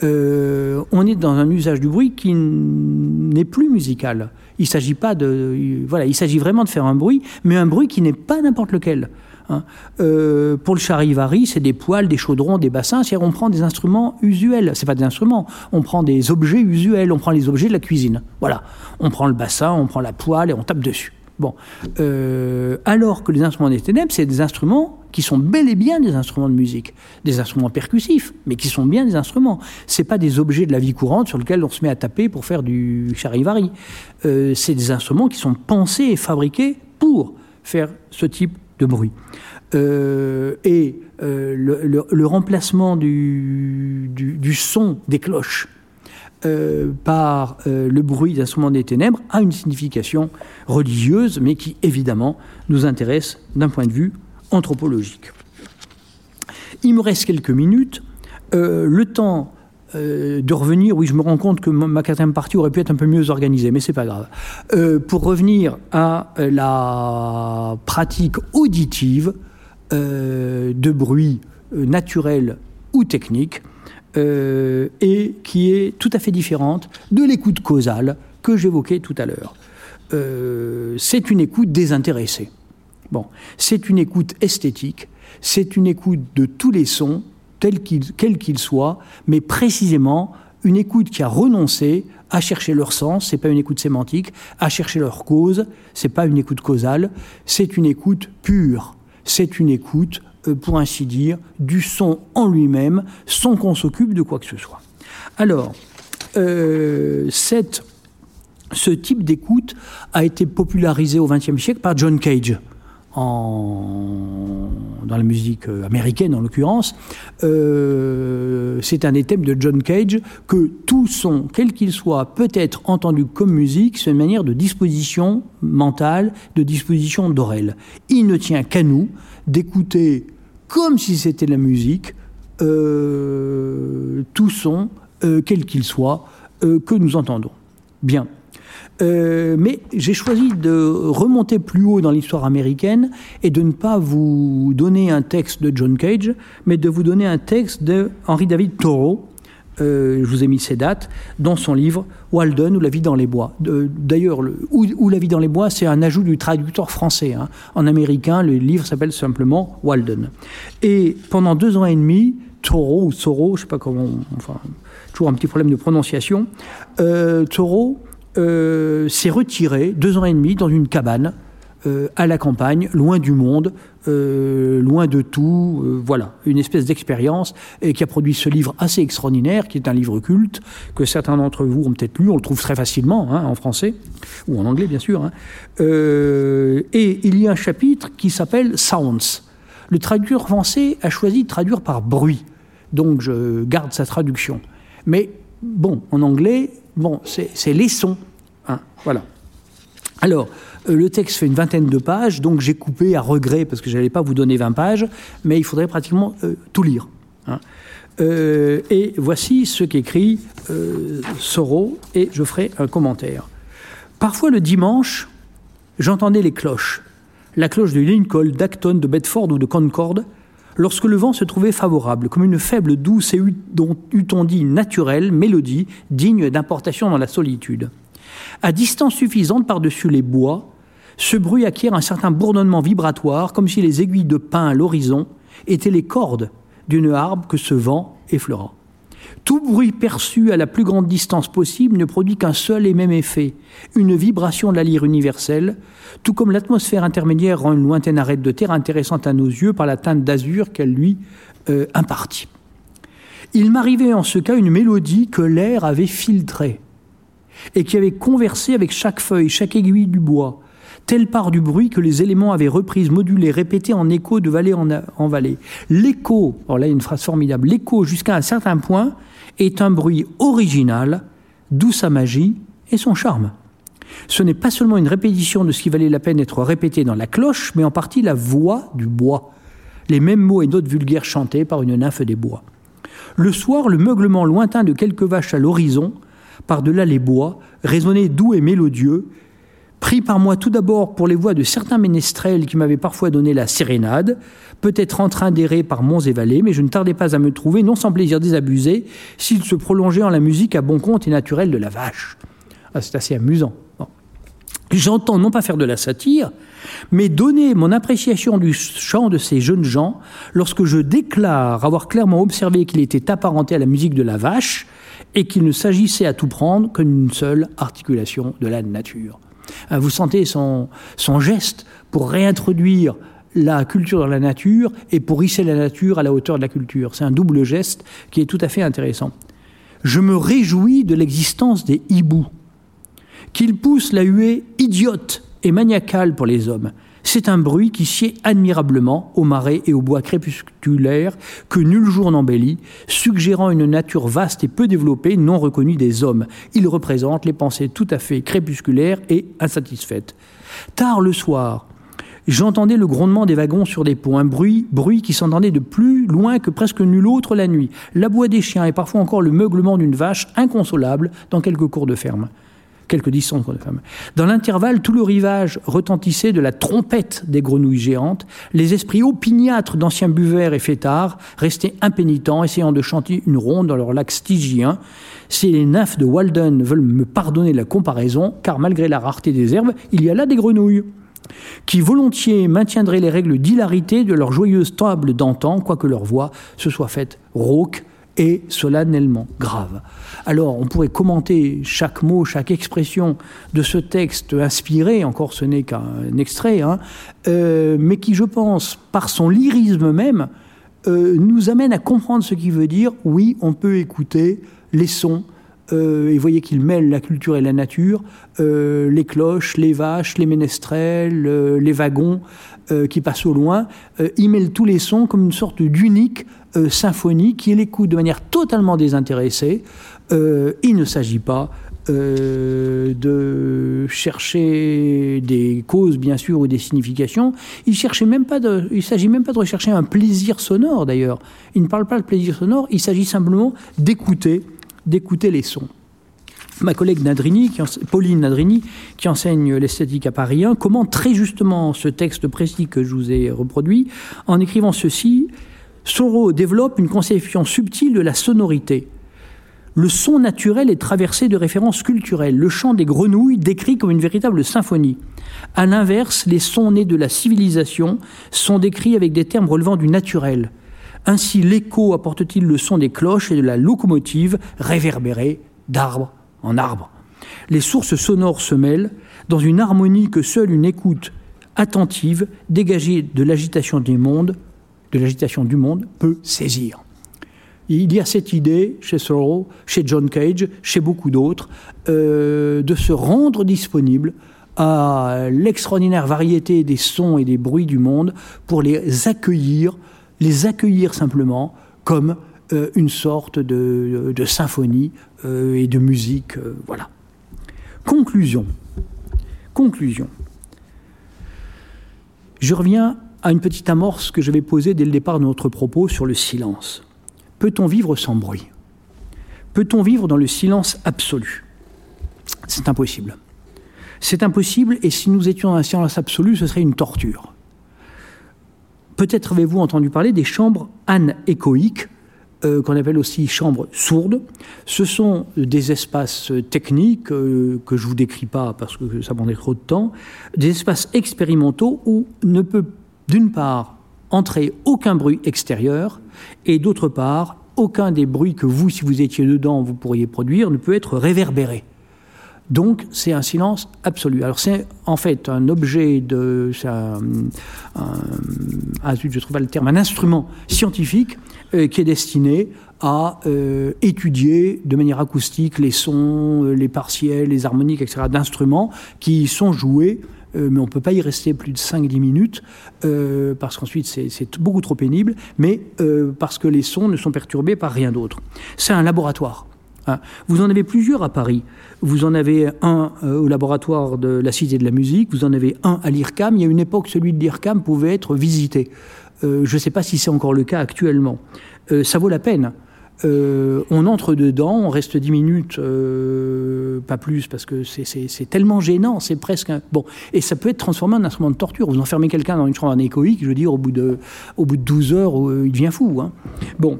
on est dans un usage du bruit qui n'est plus musical. Il s'agit pas de, voilà, il s'agit vraiment de faire un bruit, mais un bruit qui n'est pas n'importe lequel. Hein. Euh, pour le charivari, c'est des poils, des chaudrons, des bassins. C'est-à-dire, on prend des instruments usuels. C'est pas des instruments. On prend des objets usuels. On prend les objets de la cuisine. Voilà. On prend le bassin, on prend la poêle et on tape dessus. Bon. Euh, alors que les instruments des ténèbres, c'est des instruments qui sont bel et bien des instruments de musique, des instruments percussifs, mais qui sont bien des instruments. C'est pas des objets de la vie courante sur lesquels on se met à taper pour faire du charivari. Euh, c'est des instruments qui sont pensés et fabriqués pour faire ce type de bruit. et le, remplacement du, du, son des cloches par le bruit d'instruments des ténèbres a une signification religieuse, mais qui évidemment nous intéresse d'un point de vue anthropologique. Il me reste quelques minutes. le temps euh, de revenir, oui, je me rends compte que ma quatrième partie aurait pu être un peu mieux organisée, mais c'est pas grave. Euh, pour revenir à euh, la pratique auditive de bruit naturel ou technique, et qui est tout à fait différente de l'écoute causale que j'évoquais tout à l'heure. c'est une écoute désintéressée. Bon, c'est une écoute esthétique, c'est une écoute de tous les sons tel quel qu'il soit, mais précisément une écoute qui a renoncé à chercher leur sens, c'est pas une écoute sémantique, à chercher leur cause, c'est pas une écoute causale, c'est une écoute pure, c'est une écoute, euh, pour ainsi dire, du son en lui-même, sans qu'on s'occupe de quoi que ce soit. Alors, euh, cette, ce type d'écoute a été popularisé au XXe siècle par John Cage dans la musique euh, américaine en l'occurrence, euh, c'est un des thèmes de John Cage que tout son, quel qu'il soit, peut être entendu comme musique, c'est une manière de disposition mentale, de disposition d'oreille. Il ne tient qu'à nous d'écouter comme si c'était la musique, euh, tout son, quel qu'il soit, que nous entendons. Bien. Euh, mais j'ai choisi de remonter plus haut dans l'histoire américaine et de ne pas vous donner un texte de John Cage, mais de vous donner un texte de Henry David Thoreau. Euh, je vous ai mis ces dates dans son livre Walden ou La vie dans les bois. D'ailleurs, ou, La vie dans les bois, c'est un ajout du traducteur français. Hein. En américain, le livre s'appelle simplement Walden. Et pendant deux ans et demi, Thoreau ou Thoreau, je ne sais pas comment, enfin, toujours un petit problème de prononciation, euh, Thoreau euh, s'est retiré deux ans et demi dans une cabane euh, à la campagne, loin du monde, euh, loin de tout. voilà, une espèce d'expérience et qui a produit ce livre assez extraordinaire, qui est un livre culte que certains d'entre vous ont peut-être lu. On le trouve très facilement hein, en français ou en anglais, bien sûr. Hein. et il y a un chapitre qui s'appelle Sounds. Le traducteur français a choisi de traduire par bruit, donc je garde sa traduction. Mais bon, en anglais, bon, c'est les sons. Hein, voilà. Alors, euh, le texte fait une vingtaine de pages, donc j'ai coupé à regret parce que je n'allais pas vous donner 20 pages, mais il faudrait pratiquement euh, tout lire. Hein. Euh, et voici ce qu'écrit Soro, et je ferai un commentaire. Parfois le dimanche, j'entendais les cloches. La cloche de Lincoln, d'Acton, de Bedford ou de Concord, lorsque le vent se trouvait favorable, comme une faible, douce et, eût-on dit naturelle, mélodie, digne d'importation dans la solitude. À distance suffisante par-dessus les bois, ce bruit acquiert un certain bourdonnement vibratoire, comme si les aiguilles de pin à l'horizon étaient les cordes d'une harpe que ce vent effleura. Tout bruit perçu à la plus grande distance possible ne produit qu'un seul et même effet, une vibration de la lyre universelle, tout comme l'atmosphère intermédiaire rend une lointaine arête de terre intéressante à nos yeux par la teinte d'azur qu'elle lui euh, impartit. Il m'arrivait en ce cas une mélodie que l'air avait filtrée et qui avait conversé avec chaque feuille, chaque aiguille du bois, telle part du bruit que les éléments avaient reprise, modulée, répétée en écho de vallée en, vallée. L'écho, alors là une phrase formidable, l'écho jusqu'à un certain point est un bruit original, d'où sa magie et son charme. Ce n'est pas seulement une répétition de ce qui valait la peine d'être répété dans la cloche, mais en partie la voix du bois, les mêmes mots et notes vulgaires chantés par une nymphe des bois. Le soir, le meuglement lointain de quelques vaches à l'horizon, par-delà les bois, résonnait doux et mélodieux, pris par moi tout d'abord pour les voix de certains ménestrels qui m'avaient parfois donné la sérénade, peut-être en train d'errer par monts et vallées, mais je ne tardais pas à me trouver, non sans plaisir désabusé, s'il se prolongeait en la musique à bon compte et naturelle de la vache. Ah, c'est assez amusant. J'entends non pas faire de la satire, mais donner mon appréciation du chant de ces jeunes gens lorsque je déclare avoir clairement observé qu'il était apparenté à la musique de la vache et qu'il ne s'agissait à tout prendre que d'une seule articulation de la nature. Hein, vous sentez son, son geste pour réintroduire la culture dans la nature et pour hisser la nature à la hauteur de la culture. C'est un double geste qui est tout à fait intéressant. Je me réjouis de l'existence des hiboux, qu'ils poussent la huée idiote et maniacale pour les hommes, C'est un bruit qui sied admirablement aux marais et aux bois crépusculaires que nul jour n'embellit, suggérant une nature vaste et peu développée, non reconnue des hommes. Il représente les pensées tout à fait crépusculaires et insatisfaites. Tard le soir, J'entendais le grondement des wagons sur des ponts, un bruit, bruit qui s'entendait de plus loin que presque nul autre la nuit, l'abois des chiens et parfois encore le meuglement d'une vache inconsolable dans quelques cours de ferme quelques de ferme. Dans l'intervalle, tout le rivage retentissait de la trompette des grenouilles géantes. Les esprits opiniâtres d'anciens buveurs et fêtards restaient impénitents, essayant de chanter une ronde dans leur lac stygien. Si les nymphes de Walden veulent me pardonner la comparaison, car malgré la rareté des herbes, il y a là des grenouilles qui volontiers maintiendraient les règles d'hilarité de leur joyeuse table d'antan, quoique leur voix se soit faite rauque et solennellement grave. Alors, on pourrait commenter chaque mot, chaque expression de ce texte inspiré, encore ce n'est qu'un extrait, hein, euh, mais qui, je pense, par son lyrisme même, euh, nous amène à comprendre ce qui veut dire oui, on peut écouter les sons euh, et voyez qu'il mêle la culture et la nature, euh, les cloches, les vaches, les ménestrels, les wagons qui passent au loin. il mêle tous les sons comme une sorte d'unique symphonie qui écoute de manière totalement désintéressée. il ne s'agit pas de chercher des causes, bien sûr, ou des significations. Il ne même pas il s'agit même pas de rechercher un plaisir sonore, d'ailleurs. Il ne parle pas de plaisir sonore, il s'agit simplement d'écouter d'écouter les sons. Ma collègue Pauline Nadrini, qui enseigne l'esthétique à Paris 1, commente très justement ce texte précis que je vous ai reproduit en écrivant ceci. Soro développe une conception subtile de la sonorité. Le son naturel est traversé de références culturelles. Le chant des grenouilles décrit comme une véritable symphonie. À l'inverse, les sons nés de la civilisation sont décrits avec des termes relevant du naturel. Ainsi l'écho apporte-t-il le son des cloches et de la locomotive réverbérée d'arbre en arbre. Les sources sonores se mêlent dans une harmonie que seule une écoute attentive, dégagée de l'agitation du monde, de l'agitation du monde, peut saisir. Il y a cette idée chez Thoreau, chez John Cage, chez beaucoup d'autres, euh, de se rendre disponible à l'extraordinaire variété des sons et des bruits du monde pour les accueillir les accueillir simplement comme euh, une sorte de, symphonie euh, et de musique. Voilà. Conclusion. Conclusion. Je reviens à une petite amorce que je vais poser dès le départ de notre propos sur le silence. Peut-on vivre sans bruit? Peut-on vivre dans le silence absolu? C'est impossible. C'est impossible et si nous étions dans un silence absolu, ce serait une torture. Peut-être avez-vous entendu parler des chambres anéchoïques, euh, qu'on appelle aussi chambres sourdes. Ce sont des espaces techniques euh, que je ne vous décris pas parce que ça prendrait trop de temps, des espaces expérimentaux où ne peut d'une part entrer aucun bruit extérieur et d'autre part aucun des bruits que vous, si vous étiez dedans, vous pourriez produire ne peut être réverbéré. Donc c'est un silence absolu. Alors c'est en fait un objet de... Un, ah je trouve pas le terme, un instrument scientifique euh, qui est destiné à euh, étudier de manière acoustique les sons, euh, les partiels, les harmoniques, etc., d'instruments qui sont joués mais on ne peut pas y rester plus de 5-10 minutes, parce qu'ensuite c'est beaucoup trop pénible, mais parce que les sons ne sont perturbés par rien d'autre. C'est un laboratoire. Hein. Vous en avez plusieurs à Paris. Vous en avez un euh, au laboratoire de la Cité de la Musique, vous en avez un à l'IRCAM. Il y a une époque, celui de l'IRCAM pouvait être visité. Euh, je ne sais pas si c'est encore le cas actuellement. Euh, ça vaut la peine. On entre dedans, on reste dix minutes, pas plus, parce que c'est tellement gênant, c'est presque bon. Et ça peut être transformé en instrument de torture. Vous enfermez quelqu'un dans une chambre anéchoïque, je veux dire, au bout de, au bout de 12 heures, il devient fou. Hein. Bon,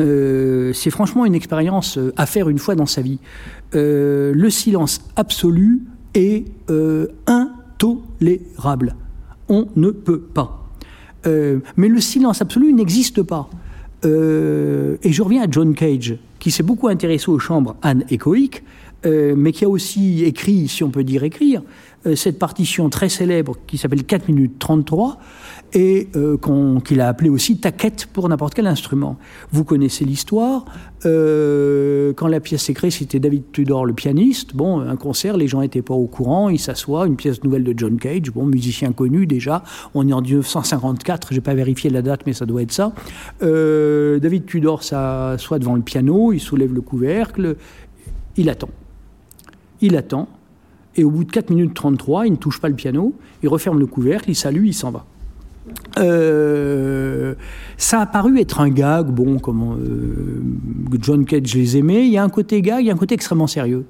euh, c'est franchement une expérience euh, à faire une fois dans sa vie. Euh, le silence absolu est intolérable. On ne peut pas. mais le silence absolu n'existe pas. Et je reviens à John Cage, qui s'est beaucoup intéressé aux chambres anéchoïques, mais qui a aussi écrit, si on peut dire écrire, cette partition très célèbre qui s'appelle 4 minutes 33 et euh, qu'il a appelé aussi taquette pour n'importe quel instrument. Vous connaissez l'histoire. Euh, quand la pièce s'est créée, c'était David Tudor, le pianiste. Bon, un concert, les gens n'étaient pas au courant, il s'assoit, une pièce nouvelle de John Cage, bon, musicien connu déjà. On est en 1954, je n'ai pas vérifié la date, mais ça doit être ça. Euh, David Tudor s'assoit devant le piano, il soulève le couvercle, il attend. Il attend. Et au bout de 4 minutes 33, il ne touche pas le piano, il referme le couvercle, il salue, il s'en va. Euh, ça a paru être un gag, bon, comme euh, John Cage les aimait. Il y a un côté gag, il y a un côté extrêmement sérieux.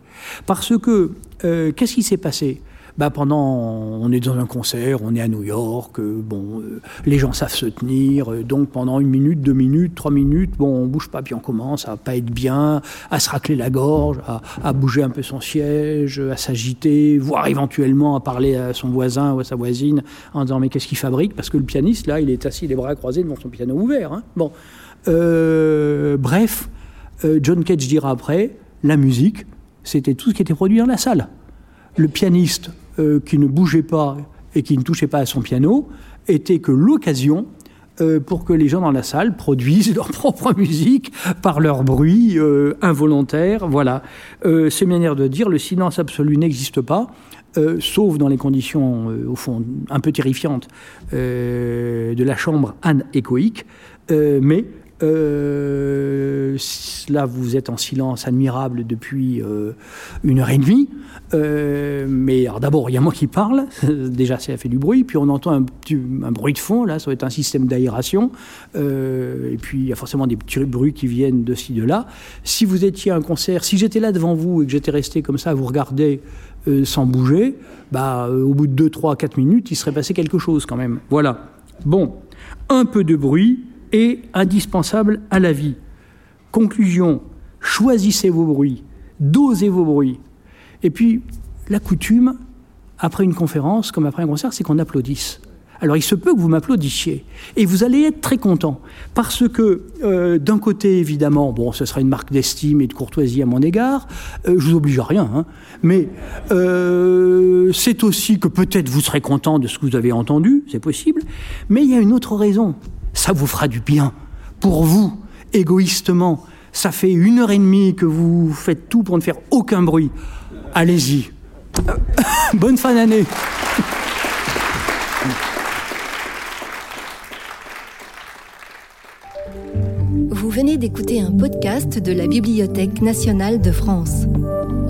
Parce que, euh, qu'est-ce qui s'est passé? Bah pendant, on est dans un concert, on est à New York, euh, bon, euh, les gens savent se tenir, euh, donc pendant une minute, deux minutes, trois minutes, bon, on bouge pas, puis on commence à pas être bien, à se racler la gorge, à, à bouger un peu son siège, à s'agiter, voire éventuellement à parler à son voisin ou à sa voisine en disant mais qu'est-ce qu'il fabrique? Parce que le pianiste là, il est assis les bras croisés devant son piano ouvert. Hein. Bon, bref, John Cage dira après, la musique, c'était tout ce qui était produit dans la salle. Le pianiste euh, qui ne bougeait pas et qui ne touchait pas à son piano était que l'occasion euh, pour que les gens dans la salle produisent leur propre musique par leur bruit euh, involontaire. Voilà. c'est une manière de dire le silence absolu n'existe pas. sauf dans les conditions, au fond, un peu terrifiantes de la chambre anéchoïque, mais euh, là, vous êtes en silence admirable depuis euh, une heure et demie. Euh, mais d'abord, il y a moi qui parle. Déjà, ça fait du bruit. Puis on entend un, bruit de fond. Là, ça va être un système d'aération. et puis, il y a forcément des petits bruits qui viennent de ci, de là. Si vous étiez à un concert, si j'étais là devant vous et que j'étais resté comme ça vous regarder sans bouger, bah, au bout de 2, 3, 4 minutes, il serait passé quelque chose quand même. Voilà. Bon, un peu de bruit est indispensable à la vie. Conclusion, choisissez vos bruits, dosez vos bruits. Et puis, la coutume, après une conférence, comme après un concert, c'est qu'on applaudisse. Alors il se peut que vous m'applaudissiez. Et vous allez être très content. Parce que, euh, d'un côté, évidemment, bon, ce sera une marque d'estime et de courtoisie à mon égard. Euh, je vous oblige à rien. Hein. Mais euh, c'est aussi que peut-être vous serez content de ce que vous avez entendu. C'est possible. Mais il y a une autre raison ça vous fera du bien. Pour vous, égoïstement, ça fait une heure et demie que vous faites tout pour ne faire aucun bruit. Allez-y. Bonne fin d'année. Vous venez d'écouter un podcast de la Bibliothèque nationale de France.